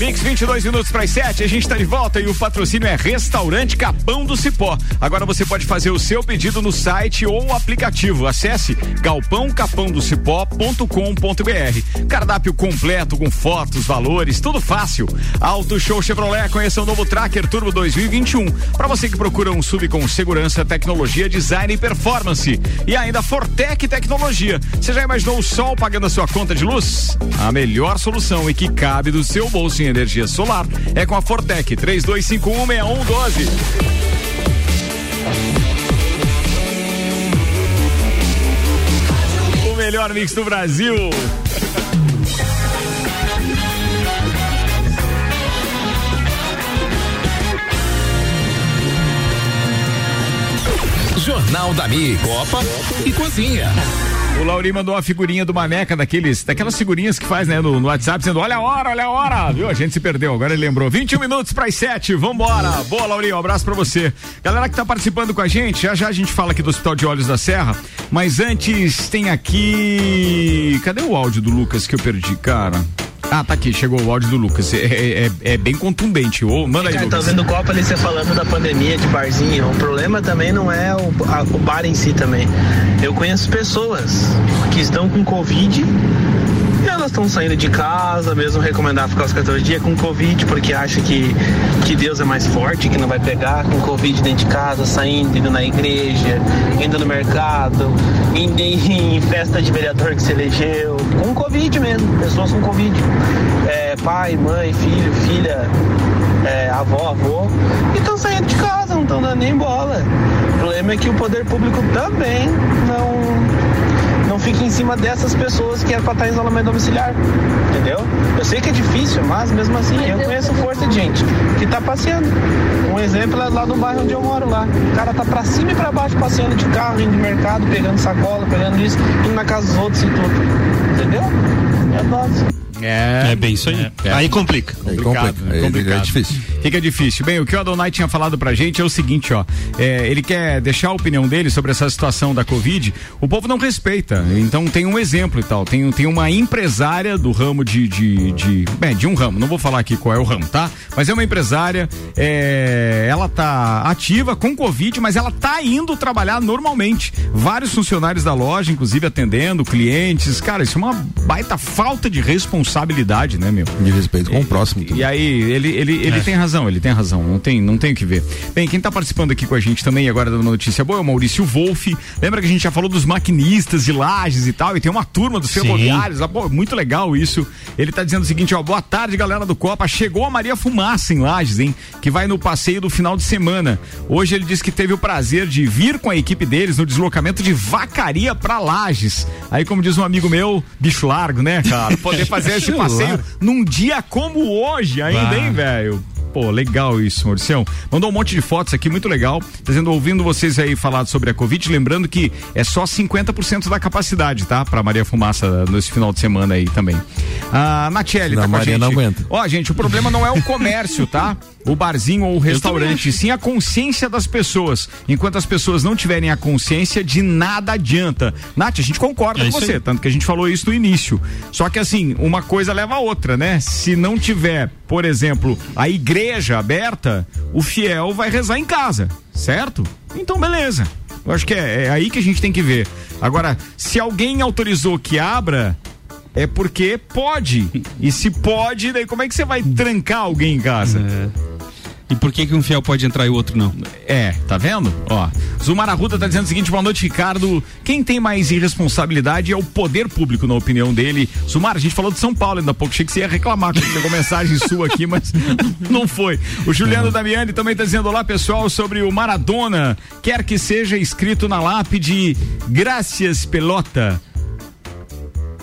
Mix 22 minutos para as 7, a gente está de volta e o patrocínio é Restaurante Capão do Cipó. Agora você pode fazer o seu pedido no site ou aplicativo. Acesse galpãocapãodocipó.com.br. Cardápio completo com fotos, valores, tudo fácil. Auto Show Chevrolet, conheça o novo Tracker Turbo 2021. Para você que procura um sub com segurança, tecnologia, design e performance. E ainda Fortec Tecnologia. Você já imaginou o sol pagando a sua conta de luz? A melhor solução e que cabe do seu bolso em energia solar é com a Fortec 32516112. O melhor mix do Brasil. Jornal da Mi, Copa e Cozinha. O Lauri mandou uma figurinha do Maneca, daqueles, daquelas figurinhas que faz, né, no, no, WhatsApp, dizendo: olha a hora, olha a hora, viu? A gente se perdeu, agora ele lembrou. 21 minutos para as 7, vambora. Boa, Lauri, um abraço para você. Galera que tá participando com a gente, já já a gente fala aqui do Hospital de Olhos da Serra, mas antes tem aqui. Cadê o áudio do Lucas que eu perdi, cara? Ah, tá aqui, chegou o áudio do Lucas. É, é, é bem contundente. Ô, manda aí, Cara, Lucas. tô vendo o Copa ali você falando da pandemia de barzinho. O problema também não é o, a- o bar em si também. Eu conheço pessoas que estão com Covid estão saindo de casa, mesmo recomendar ficar os 14 dias com Covid, porque acha que, que Deus é mais forte, que não vai pegar com Covid dentro de casa, saindo, indo na igreja, indo no mercado, indo em, festa de vereador que se elegeu, com Covid mesmo, pessoas com Covid. É, pai, mãe, filho, filha, é, avó, avô, e estão saindo de casa, não estão dando nem bola. O problema é que o poder público também não fica em cima dessas pessoas que é para estar em isolamento domiciliar. Entendeu? Eu sei que é difícil, mas mesmo assim eu conheço força de gente que tá passeando. Um exemplo é lá no bairro onde eu moro lá. O cara tá pra cima e pra baixo passeando de carro, indo de mercado, pegando sacola, pegando isso, indo na casa dos outros e tudo. Entendeu? É dose. É, É bem isso aí. Aí complica. Aí Complicado, complica. Aí complicado. é difícil. Fica difícil. Bem, o que o Adonai tinha falado pra gente é o seguinte, ó. é, ele quer deixar a opinião dele sobre essa situação da Covid. O povo não respeita. Então tem um exemplo e tal. Tem, tem uma empresária do ramo de, de, de. Bem, de um ramo. Não vou falar aqui qual é o ramo, tá? Mas é uma empresária. é, ela tá ativa com Covid, mas ela tá indo trabalhar normalmente. Vários funcionários da loja, inclusive atendendo clientes. Cara, isso é uma baita falta de responsabilidade, né, meu? De respeito com o próximo. E aí, ele, ele, ele É. tem razão, ele tem razão, não tem, não tem o que ver. Bem, quem tá participando aqui com a gente também, agora dando uma notícia boa, é o Maurício Wolff. Lembra que a gente já falou dos maquinistas de lajes e tal, e tem uma turma dos ferroviários, lá, pô, muito legal isso. Ele tá dizendo o seguinte, ó, boa tarde, galera do Copa, chegou a Maria Fumaça em Lages, hein, que vai no passeio do final de semana. Hoje ele disse que teve o prazer de vir com a equipe deles no deslocamento de Vacaria pra Lages. Aí, como diz um amigo meu, bicho largo, né, cara? Poder fazer esse passeio num dia como hoje ainda, Bah. hein, velho? Pô, legal isso, Mauricião. Mandou um monte de fotos aqui, muito legal. Dizendo, ouvindo vocês aí falar sobre a Covid, lembrando que é só 50% da capacidade, tá? Pra Maria Fumaça nesse final de semana aí também. A Natiele Senão tá a com a Maria gente. não aguenta. Ó, gente, o problema não é o comércio, tá? O barzinho ou o restaurante, sim a consciência das pessoas. Enquanto as pessoas não tiverem a consciência, de nada adianta. Nath, a gente concorda É com você, aí. tanto que a gente falou isso no início. Só que assim, uma coisa leva a outra, né? Se não tiver, por exemplo, a igreja aberta, o fiel vai rezar em casa, certo? Então, beleza. Eu acho que é, é aí que a gente tem que ver. Agora, se alguém autorizou que abra, é porque pode. E se pode, daí como é que você vai trancar alguém em casa? E por que que um fiel pode entrar e o outro não? É, tá vendo? Ó, Zumar Arruda tá dizendo o seguinte, boa noite, Ricardo. Quem tem mais irresponsabilidade é o poder público, na opinião dele. Zumar, a gente falou de São Paulo ainda há pouco, achei que você ia reclamar quando chegou mensagem sua aqui, mas não foi. O Juliano Damiani também tá dizendo olá, pessoal, sobre o Maradona. Quer que seja escrito na lápide Gracias Pelota.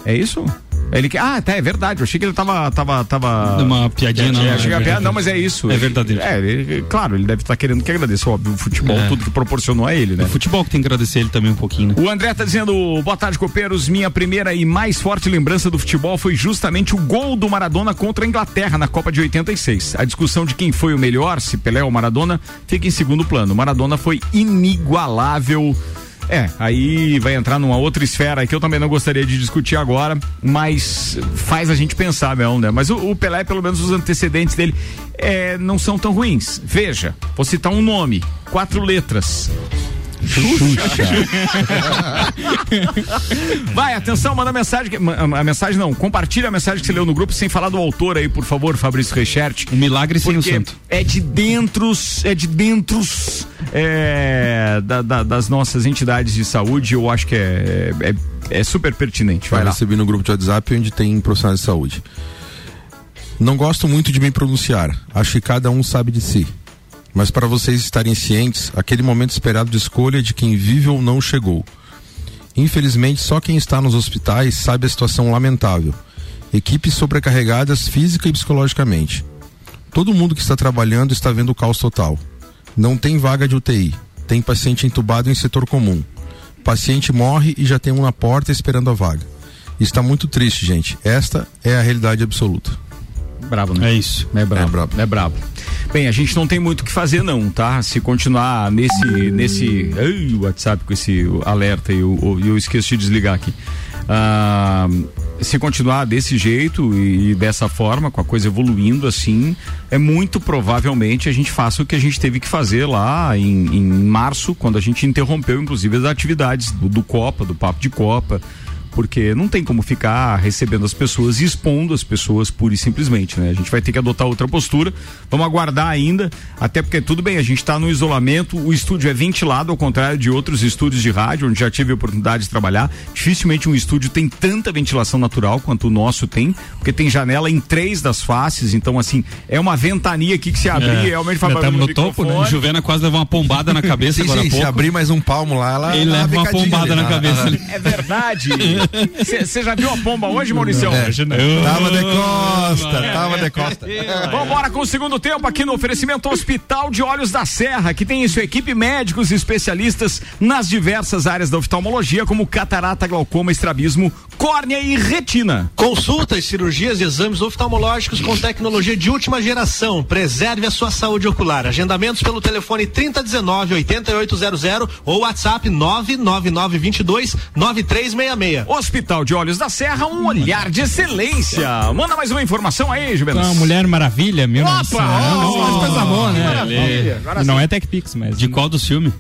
É isso? Ele que, ah, tá, é verdade. Eu achei que ele tava. tava, tava... Uma piadinha, não, É, é achei que era piada, verdadeiro. não, mas é isso. É verdadeiro. É, ele- claro, ele deve estar querendo que agradeça, óbvio, o futebol, É. tudo que proporcionou a ele, né? O futebol que tem que agradecer ele também um pouquinho, né? O André tá dizendo, boa tarde, copeiros. Minha primeira e mais forte lembrança do futebol foi justamente o gol do Maradona contra a Inglaterra na Copa de 86. A discussão de quem foi o melhor, se Pelé ou Maradona, fica em segundo plano. Maradona foi inigualável. É, aí vai entrar numa outra esfera que eu também não gostaria de discutir agora, mas faz a gente pensar mesmo, né? Mas o, o Pelé, pelo menos os antecedentes dele, é, não são tão ruins. Veja, vou citar um nome, quatro letras. Vai, atenção, manda mensagem. que- A mensagem não, compartilha a mensagem que você leu no grupo sem falar do autor aí, por favor, Fabrício Reichert. Um milagre sem o santo. é de dentros, é de dentros é, da- da- das nossas entidades de saúde, eu acho que é, é, é super pertinente. Vai Eu lá. recebi no grupo de WhatsApp onde tem profissionais de saúde. Não gosto muito de me pronunciar. Acho que cada um sabe de si. Mas para vocês estarem cientes, aquele momento esperado de escolha de quem vive ou não chegou. Infelizmente, só quem está nos hospitais sabe a situação lamentável. Equipes sobrecarregadas física e psicologicamente. Todo mundo que está trabalhando está vendo o caos total. Não tem vaga de UTI. Tem paciente entubado em setor comum. Paciente morre e já tem um na porta esperando a vaga. Está muito triste, gente. Esta é a realidade absoluta. Brabo, né? É isso. É brabo. É brabo. É brabo. Bem, a gente não tem muito o que fazer não, tá? Se continuar nesse, nesse, ai, o WhatsApp com esse alerta e eu, eu, esqueço de desligar aqui. Ah, se continuar desse jeito e, e dessa forma, com a coisa evoluindo assim, é muito provavelmente a gente faça o que a gente teve que fazer lá em, em março, quando a gente interrompeu inclusive as atividades do, do Copa, do Papo de Copa porque não tem como ficar recebendo as pessoas e expondo as pessoas pura e simplesmente, né? A gente vai ter que adotar outra postura. Vamos aguardar ainda, até porque tudo bem, a gente está no isolamento, o estúdio é ventilado, ao contrário de outros estúdios de rádio, onde já tive a oportunidade de trabalhar. Dificilmente um estúdio tem tanta ventilação natural quanto o nosso tem, porque tem janela em três das faces, então assim, é uma ventania aqui que se abrir, É. realmente faz estamos barulho no topo, né? Juvena quase levou uma pombada na cabeça Sim, agora sim, há se pouco. abrir mais um palmo lá, ela. Ele leva uma pombada ali. na cabeça ali. É verdade. Você já viu a pomba hoje, Maurício? É. Hoje não. Tava de costa, tava de costa. Vamos embora com o segundo tempo aqui no oferecimento Hospital de Olhos da Serra, que tem em sua equipe médicos e especialistas nas diversas áreas da oftalmologia, como catarata, glaucoma, estrabismo, córnea e retina. Consultas, cirurgias e exames oftalmológicos com tecnologia de última geração. Preserve a sua saúde ocular. Agendamentos pelo telefone 3019 8800 ou WhatsApp 99922 9366. Hospital de Olhos da Serra, um olhar de excelência. Manda mais uma informação aí, Juventus. Então, Mulher Maravilha, 1900. Opa, Não, ó, coisa boa, né? maravilha, agora Não é TechPix, mas. De qual do filme?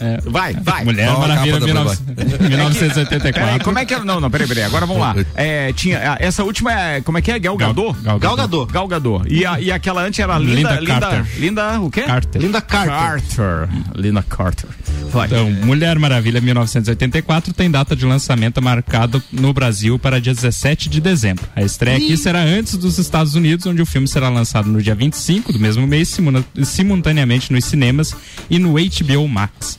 É, Vai, vai. Mulher a Maravilha, capa da 19... Peraí, 1984. como é que era? Não, não, peraí, peraí. Agora vamos lá. É, tinha, ah, essa última é. Como é que é? Gal Gadot? Gal Gal Gadot. Gal Gadot. E, a, e aquela antes era Linda. Linda Linda. Carter. Linda, o quê? Carter. Linda Carter. Carter. Linda Carter. Vai. Então, Mulher Maravilha 1984 tem data de lançamento marcado no Brasil para dia 17 de dezembro. A estreia aqui será antes dos Estados Unidos, onde o filme será lançado no dia 25 do mesmo mês, simultaneamente nos cinemas e no HBO Max.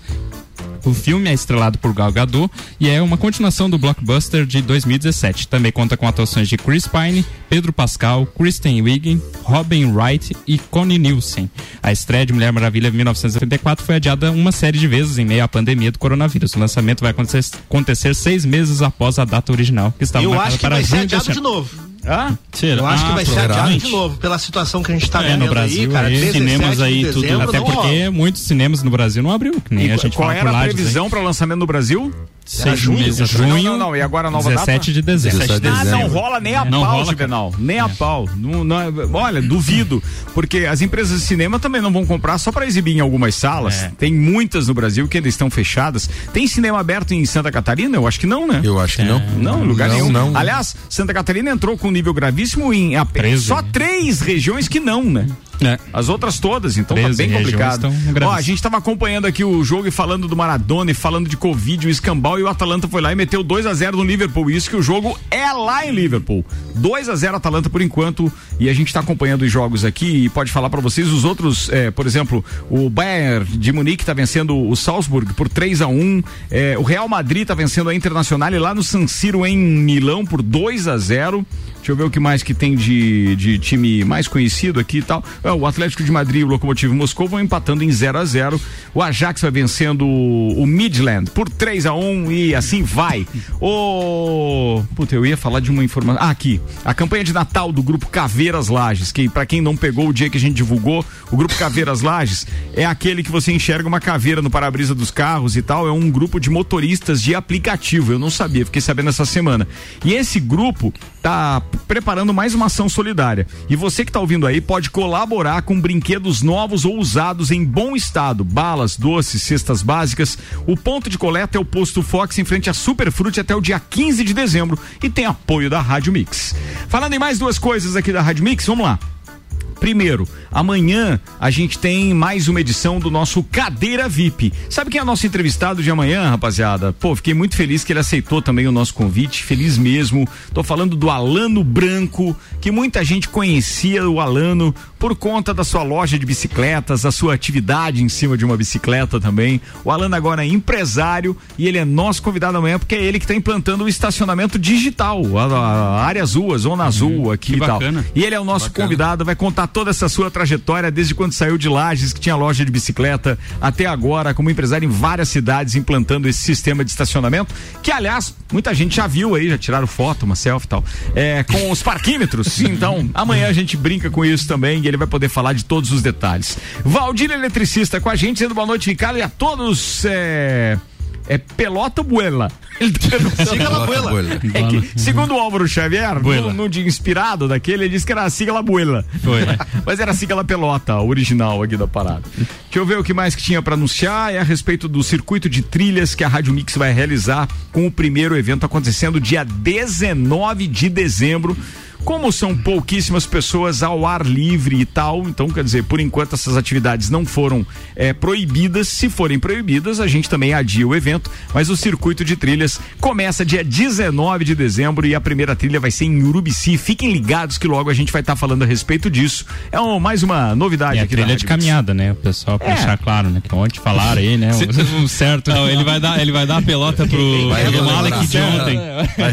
O filme é estrelado por Gal Gadot e é uma continuação do blockbuster de 2017. Também conta com atuações de Chris Pine, Pedro Pascal, Kristen Wiig, Robin Wright e Connie Nielsen. A estreia de Mulher Maravilha 1984 foi adiada uma série de vezes em meio à pandemia do coronavírus. O lançamento vai acontecer, acontecer seis meses após a data original, que estava Eu marcada acho que para vai ser adiado de novo. Hã? Será? Eu acho que Ah, vai ser adiado de novo, pela situação que a gente tá É, vivendo no Brasil, aí, cara. aí, 17 cinemas de aí, tudo. dezembro, Até não porque rola. muitos cinemas no Brasil não abriu, que nem E a gente qual fala era a previsão para lançamento no Brasil? Seis junho? meses, Não, junho, não, não. E agora a nova 17 data? de dezembro. 17 de Ah, não dezembro. rola nem a Não pau, rola, Juvenal. Nem a pau. Não, não é- olha, duvido. Porque as empresas de cinema também não vão comprar só para exibir em algumas salas. É. Tem muitas no Brasil que ainda estão fechadas. Tem cinema aberto em Santa Catarina? Eu acho que não, né? Eu acho que não. Não, em lugar Não, nenhum. não. Aliás, Santa Catarina entrou com um nível gravíssimo em apenas só três regiões que não, né? É. As outras todas, então tá bem complicado. Ó, a gente tava acompanhando aqui o jogo e falando do Maradona e falando de Covid, o escambau e o Atalanta foi lá e meteu 2 a 0 no Liverpool. Isso que o jogo é lá em Liverpool. 2 a 0 Atalanta por enquanto e a gente tá acompanhando os jogos aqui e pode falar pra vocês os outros, é, por exemplo, o Bayern de Munique tá vencendo o Salzburg por 3 a 1 é, o Real Madrid tá vencendo a Internacional lá no San Siro em Milão por 2 a 0 Deixa eu ver o que mais que tem de, de time mais conhecido aqui e tal. É, o Atlético de Madrid e o Lokomotiv Moscou vão empatando em 0 a 0 O Ajax vai vencendo o, o Midland por 3 a 1 e assim vai. O. Puta, eu ia falar de uma informação. Ah, aqui. A campanha de Natal do grupo Caveiras Lages, que para quem não pegou o dia que a gente divulgou, o grupo Caveiras Lages é aquele que você enxerga uma caveira no para-brisa dos carros e tal. É um grupo de motoristas de aplicativo. Eu não sabia, fiquei sabendo essa semana. E esse grupo tá preparando mais uma ação solidária. E você que tá ouvindo aí pode colaborar com brinquedos novos ou usados em bom estado, balas, doces, cestas básicas. O ponto de coleta é o posto Fox em frente à Superfrute até o dia 15 de dezembro e tem apoio da Rádio Mix. Falando em mais duas coisas aqui da Rádio Mix, vamos lá. Primeiro, amanhã a gente tem mais uma edição do nosso Cadeira VIP. Sabe quem é o nosso entrevistado de amanhã, rapaziada? Pô, fiquei muito feliz que ele aceitou também o nosso convite, feliz mesmo. Tô falando do Alano Branco, que muita gente conhecia o Alano por conta da sua loja de bicicletas, a sua atividade em cima de uma bicicleta também. O Alano agora é empresário e ele é nosso convidado amanhã porque é ele que está implantando o estacionamento digital, a, a área azul, a zona azul aqui que e tal. bacana. E ele é o nosso convidado, vai contar toda essa sua trajetória desde quando saiu de Lages, que tinha loja de bicicleta, até agora como empresário em várias cidades implantando esse sistema de estacionamento, que aliás, muita gente já viu aí, já tiraram foto, uma selfie e tal, é, com os parquímetros. Então, amanhã a gente brinca com isso também e ele vai poder falar de todos os detalhes. Valdir Eletricista com a gente, dizendo boa noite, Ricardo, e a todos. É... É pelota buela. Sigla buela. É que, segundo o Álvaro Xavier, Buela. no, no de inspirado daquele, ele disse que era a sigla buela. Foi. Mas era a sigla pelota, a original aqui da parada. Deixa eu ver o que mais que tinha pra anunciar. É a respeito do circuito de trilhas que a Rádio Mix vai realizar com o primeiro evento acontecendo dia 19 de dezembro. Como são pouquíssimas pessoas ao ar livre e tal, então quer dizer, por enquanto essas atividades não foram eh, proibidas. Se forem proibidas, a gente também adia o evento. Mas o circuito de trilhas começa dia 19 de dezembro e a primeira trilha vai ser em Urubici. Fiquem ligados que logo a gente vai estar falando a respeito disso. É um- mais uma novidade E a aqui da trilha de caminhada, né? O pessoal pra É. deixar claro, né? Que ontem falaram aí, né? Um, um certo. Não, ele vai dar, ele vai dar a pelota pro, Vai pro. Malek de ontem.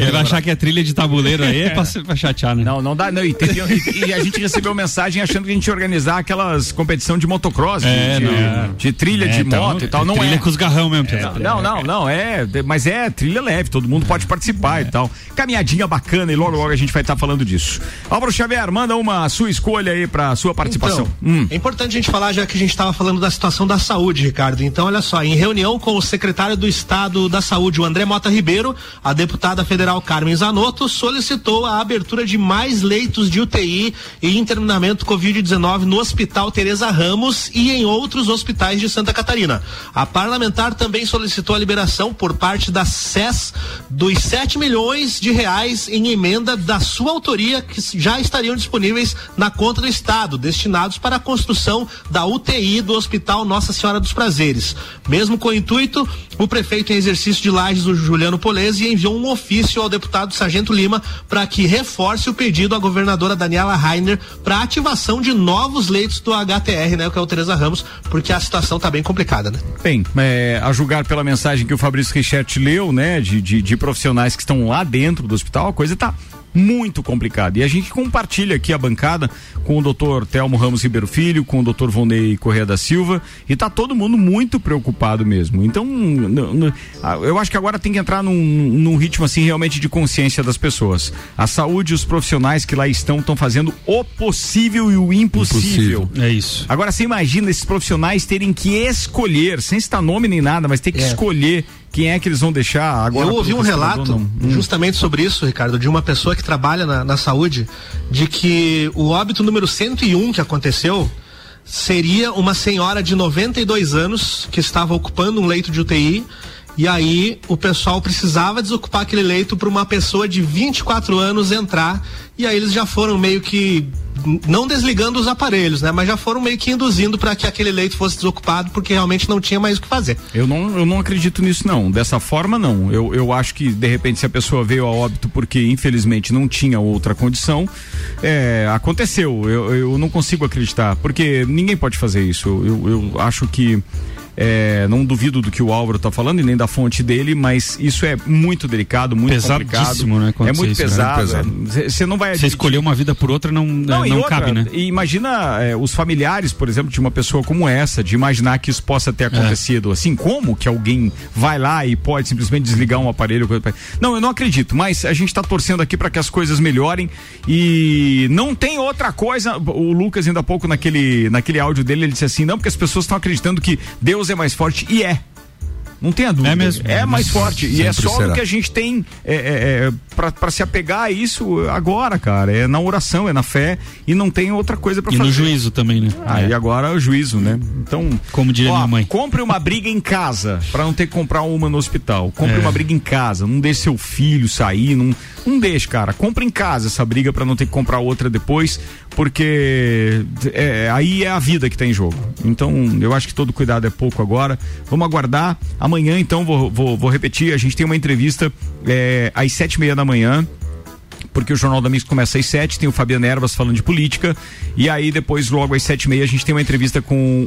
ele vai achar que é trilha de tabuleiro aí, é pra, se- pra chatear, né? Não, não dá, não. E, teve- e- e a gente recebeu mensagem achando que a gente ia organizar aquelas competição de motocross, de, É, de, não. de trilha É, de então, moto e tal. Não trilha é. com os garrão mesmo, É, Pedro. não, não, não, é, de- mas é trilha leve, todo mundo pode participar e tal. Caminhadinha bacana e logo logo a gente vai estar falando disso. Álvaro Xavier, manda uma sua escolha aí pra sua participação. Então, É importante a gente falar, já que a gente estava falando da situação da saúde, Ricardo. Então, olha só, em reunião com o secretário do Estado da Saúde, o André Mota Ribeiro, a deputada federal Carmen Zanotto solicitou a abertura de mais leitos de UTI e internamento Covid-19 no Hospital Tereza Ramos e em outros hospitais de Santa Catarina. A parlamentar também solicitou a liberação por parte da SES dos 7 milhões de reais em emenda da sua autoria que já estariam disponíveis na conta do Estado, destinados para a construção da UTI do Hospital Nossa Senhora dos Prazeres. Mesmo com o intuito, o prefeito em exercício de Lages, o Juliano Polese, enviou um ofício ao deputado Sargento Lima para que reforce o pedido à governadora Daniela Rainer para ativação de novos leitos do HTR, né, que é o Teresa Ramos, porque a situação está bem complicada, né? Bem, é, a julgar pela mensagem que o Fabrício Richert leu, né, de, de, de profissionais que estão lá dentro do hospital, a coisa tá muito complicada. E a gente compartilha aqui a bancada com o doutor Telmo Ramos Ribeiro Filho, com o doutor Vonei Correia da Silva, e tá todo mundo muito preocupado mesmo. Então, eu acho que agora tem que entrar num, num ritmo assim realmente de consciência das pessoas. A saúde e os profissionais que lá estão estão fazendo o possível e o impossível. É isso. Agora você imagina esses profissionais terem que escolher, sem citar nome nem nada, mas ter que É. escolher quem é que eles vão deixar agora. Eu ouvi um relato. Hum. justamente sobre isso, Ricardo, de uma pessoa que trabalha na, na saúde, de que o óbito número 101 que aconteceu seria uma senhora de 92 anos que estava ocupando um leito de UTI. E aí o pessoal precisava desocupar aquele leito para uma pessoa de 24 anos entrar. E aí eles já foram meio que não desligando os aparelhos, né? Mas já foram meio que induzindo para que aquele leito fosse desocupado porque realmente não tinha mais o que fazer. Eu não, eu não acredito nisso, não. Dessa forma, não. Eu, eu acho que, de repente, se a pessoa veio a óbito porque, infelizmente, não tinha outra condição, é, aconteceu. Eu, eu não consigo acreditar, porque ninguém pode fazer isso. Eu, eu acho que. É, não duvido do que o Álvaro está falando e nem da fonte dele, mas isso é muito delicado, muito complicado. Pesadíssimo, né, É muito né? pesado. Você não vai Você escolher uma vida por outra não, não, e não outra, cabe, né? E imagina é, os familiares, por exemplo, de uma pessoa como essa, de imaginar que isso possa É. ter acontecido. Assim, como que alguém vai lá e pode simplesmente desligar um aparelho? Não, eu não acredito, mas a gente está torcendo aqui para que as coisas melhorem e não tem outra coisa. O Lucas, ainda há pouco, naquele, naquele áudio dele, ele disse assim: não, porque as pessoas estão acreditando que Deus é mais forte, e é. Não tenha dúvida. É mesmo. É mais forte. e é só será. o que a gente tem é, é, é, para se apegar a isso agora, cara. É na oração, é na fé e não tem outra coisa para E fazer. no juízo também, né? Ah, e agora é o juízo, né? Então, como diria ó, minha mãe. compre uma briga em casa para não ter que comprar uma no hospital. Compre É. uma briga em casa, não deixe seu filho sair, não, não deixe, cara. Compre em casa essa briga para não ter que comprar outra depois, porque é, aí é a vida que tá em jogo. Então, eu acho que todo cuidado é pouco agora. Vamos aguardar. Amanhã, então, vou, vou, vou repetir, a gente tem uma entrevista é, às sete e meia da manhã porque o Jornal da Mix começa às sete, tem o Fabiano Ervas falando de política, e aí depois, logo às sete e meia, a gente tem uma entrevista com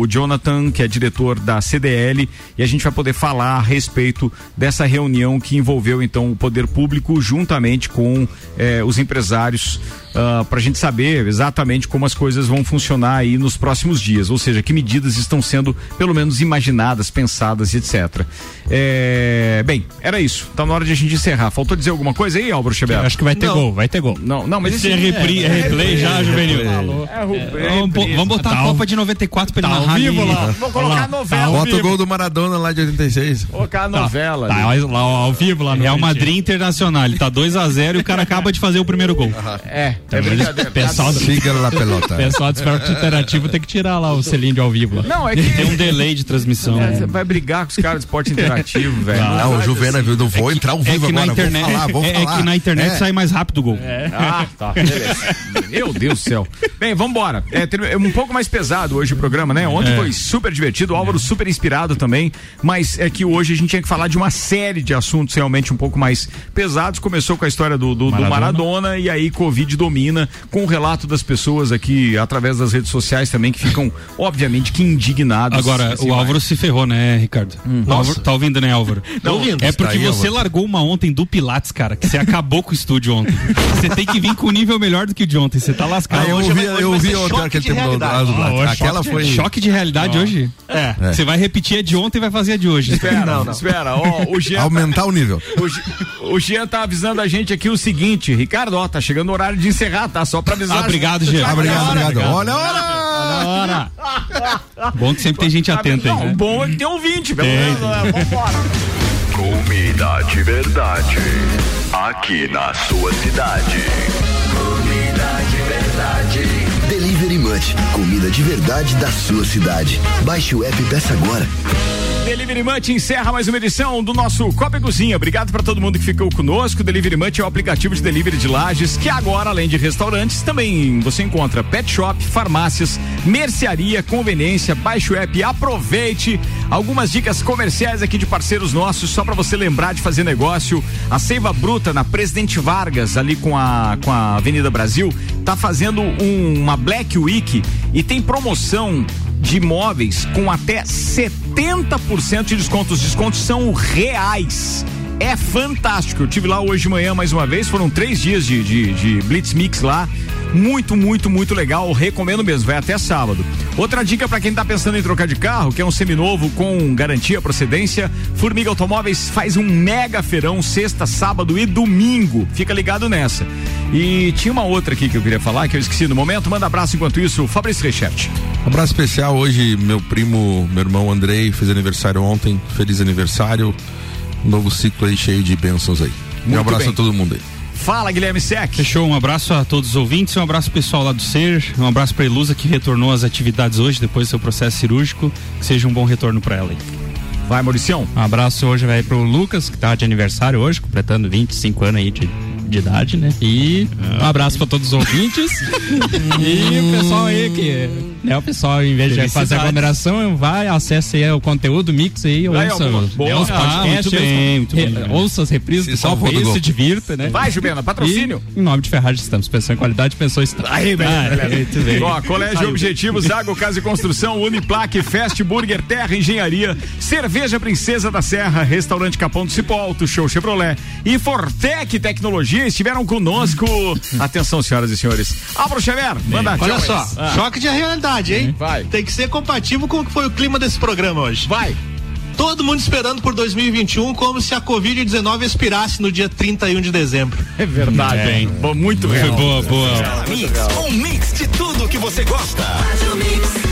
o Jonathan, que é diretor da CDL, e a gente vai poder falar a respeito dessa reunião que envolveu, então, o poder público juntamente com eh, os empresários uh, para a gente saber exatamente como as coisas vão funcionar aí nos próximos dias, ou seja, que medidas estão sendo pelo menos imaginadas, pensadas, etc. É, bem, era isso. Tá na hora de a gente encerrar. Faltou dizer alguma coisa aí, Álvaro Xavier? Acho que vai ter Não. gol, vai ter gol. Não, não, mas Esse é repri- é replay já, Juvenil. É, Vamos, bo- vamos botar a Copa de 94 pra ele Tá narrar vivo ali. lá. Vou colocar a novela. Bota o gol do Maradona lá de 86. Colocar a novela. Tá, lá ao vivo lá no Real Madrid Internacional. Ele tá 2x0 e o cara acaba de fazer o primeiro gol. É, Então, é brincadeira. Pessoal do, Siga la pelota. pessoal do esporte interativo tem que tirar lá o selinho de ao vivo. Lá. Não, é que. Tem um delay de transmissão. É, você vai brigar com os caras de esporte interativo, velho. Não, o Juvena, viu? Não vou entrar ao É vivo agora. internet, vou falar, vou é, é que na internet É. sai mais rápido o gol. Ah, tá. Beleza. Meu Deus do céu. Bem, vambora. É, ter- é um pouco mais pesado hoje o programa, né? Ontem É. foi super divertido, o Álvaro super inspirado também, mas é que hoje a gente tinha que falar de uma série de assuntos realmente um pouco mais pesados. Começou com a história do, do, do Maradona. Maradona e aí Covid domina, com o relato das pessoas aqui através das redes sociais também, que ficam, obviamente, que indignados. Agora, Assim o vai. Álvaro se ferrou, né, Ricardo? O Álvaro- tá ouvindo, né, Álvaro? Tô ouvindo. É porque Tá aí, você Álvaro. largou uma ontem do Pilates, cara, que você acabou com o estúdio ontem. Você tem que vir com um nível melhor do que o de ontem. Você tá lascado. Ah, hoje ouvi, vai- hoje eu de tempo do realidade. do- Ah, hoje Aquela choque, foi. choque de realidade hoje. É. Você vai repetir a de ontem e vai fazer a de hoje. Espera, espera. Ó, o Jean tá- Aumentar o nível. O, Jean tá avisando a gente aqui o seguinte, Ricardo, ó, tá chegando o horário de encerrar, tá? Só pra avisar. Ah, obrigado, Jean. Ah, obrigado, obrigado. Olha, olha! Ora, Bom que sempre tem gente atenta Não, aí. o bom é que tem ouvinte, pelo menos. né? Comida de verdade. Aqui na sua cidade. Comida de verdade da sua cidade. Baixe o app peça agora. Delivery Munch encerra mais uma edição do nosso Copa e Cozinha. Obrigado para todo mundo que ficou conosco. Delivery Munch é o aplicativo de delivery de lajes que agora, além de restaurantes, também você encontra pet shop, farmácias, mercearia, conveniência. Baixe o app aproveite algumas dicas comerciais aqui de parceiros nossos, só para você lembrar de fazer negócio. A Seiva Bruta na Presidente Vargas, ali com a, com a Avenida Brasil, tá fazendo um- uma Black Week e tem promoção de imóveis com até 70% de desconto. Os descontos são reais. É fantástico. Eu tive lá hoje de manhã mais uma vez. Foram três dias de, de, de Blitz Mix lá. Muito, muito, muito legal. Recomendo mesmo. Vai até sábado. Outra dica para quem tá pensando em trocar de carro, que é um seminovo com garantia procedência. Formiga Automóveis faz um mega feirão sexta, sábado e domingo. Fica ligado nessa. E tinha uma outra aqui que eu queria falar, que eu esqueci no momento. Manda abraço enquanto isso, Fabrício Reichert. Abraço especial hoje, meu primo, meu irmão Andrei, fez aniversário ontem. Feliz aniversário. Novo ciclo aí cheio de bênçãos aí. Muito um abraço bem. a todo mundo aí. Fala, Guilherme Sec. Fechou, um abraço a todos os ouvintes, um abraço pessoal lá do SER, um abraço pra Ilusa que retornou às atividades hoje depois do seu processo cirúrgico. Que seja um bom retorno pra ela aí. Vai, Mauricião. um abraço hoje vai pro Lucas, que tá de aniversário hoje, completando 25 anos aí de, de idade, né? E um abraço pra todos os ouvintes. e o pessoal aí que. Né, o pessoal, em vez de fazer aglomeração, vai, acesse aí o conteúdo, mix aí, Vai, ouça, Boa. os Ah, podcasts, muito bem, muito bem. re- ouça as reprises Se do se divirta, né? Vai, Jubena, patrocínio. E, em nome de Ferragem estamos, pensando em qualidade, pensou em estar. Aí, beleza, Ah, beleza. bem. Ó, Colégio Objetivo, Zago Casa e Construção, Uniplaque, Fast Burger, Terra Engenharia, Cerveja Princesa da Serra, Restaurante Capão do Cipó Show Chevrolet e Fortec Tecnologia estiveram conosco. Atenção, senhoras e senhores. Álvaro Xavier, manda Olha só, Ah, choque de realidade, hein? Vai. Tem que ser compatível com o que foi o clima desse programa hoje. Vai. Todo mundo esperando por 2021 como se a Covid-19 expirasse no dia 31 de dezembro. É verdade, É. hein? Bom, Muito Foi real. boa, boa. Mix, um mix de tudo que você gosta. Faz o mix.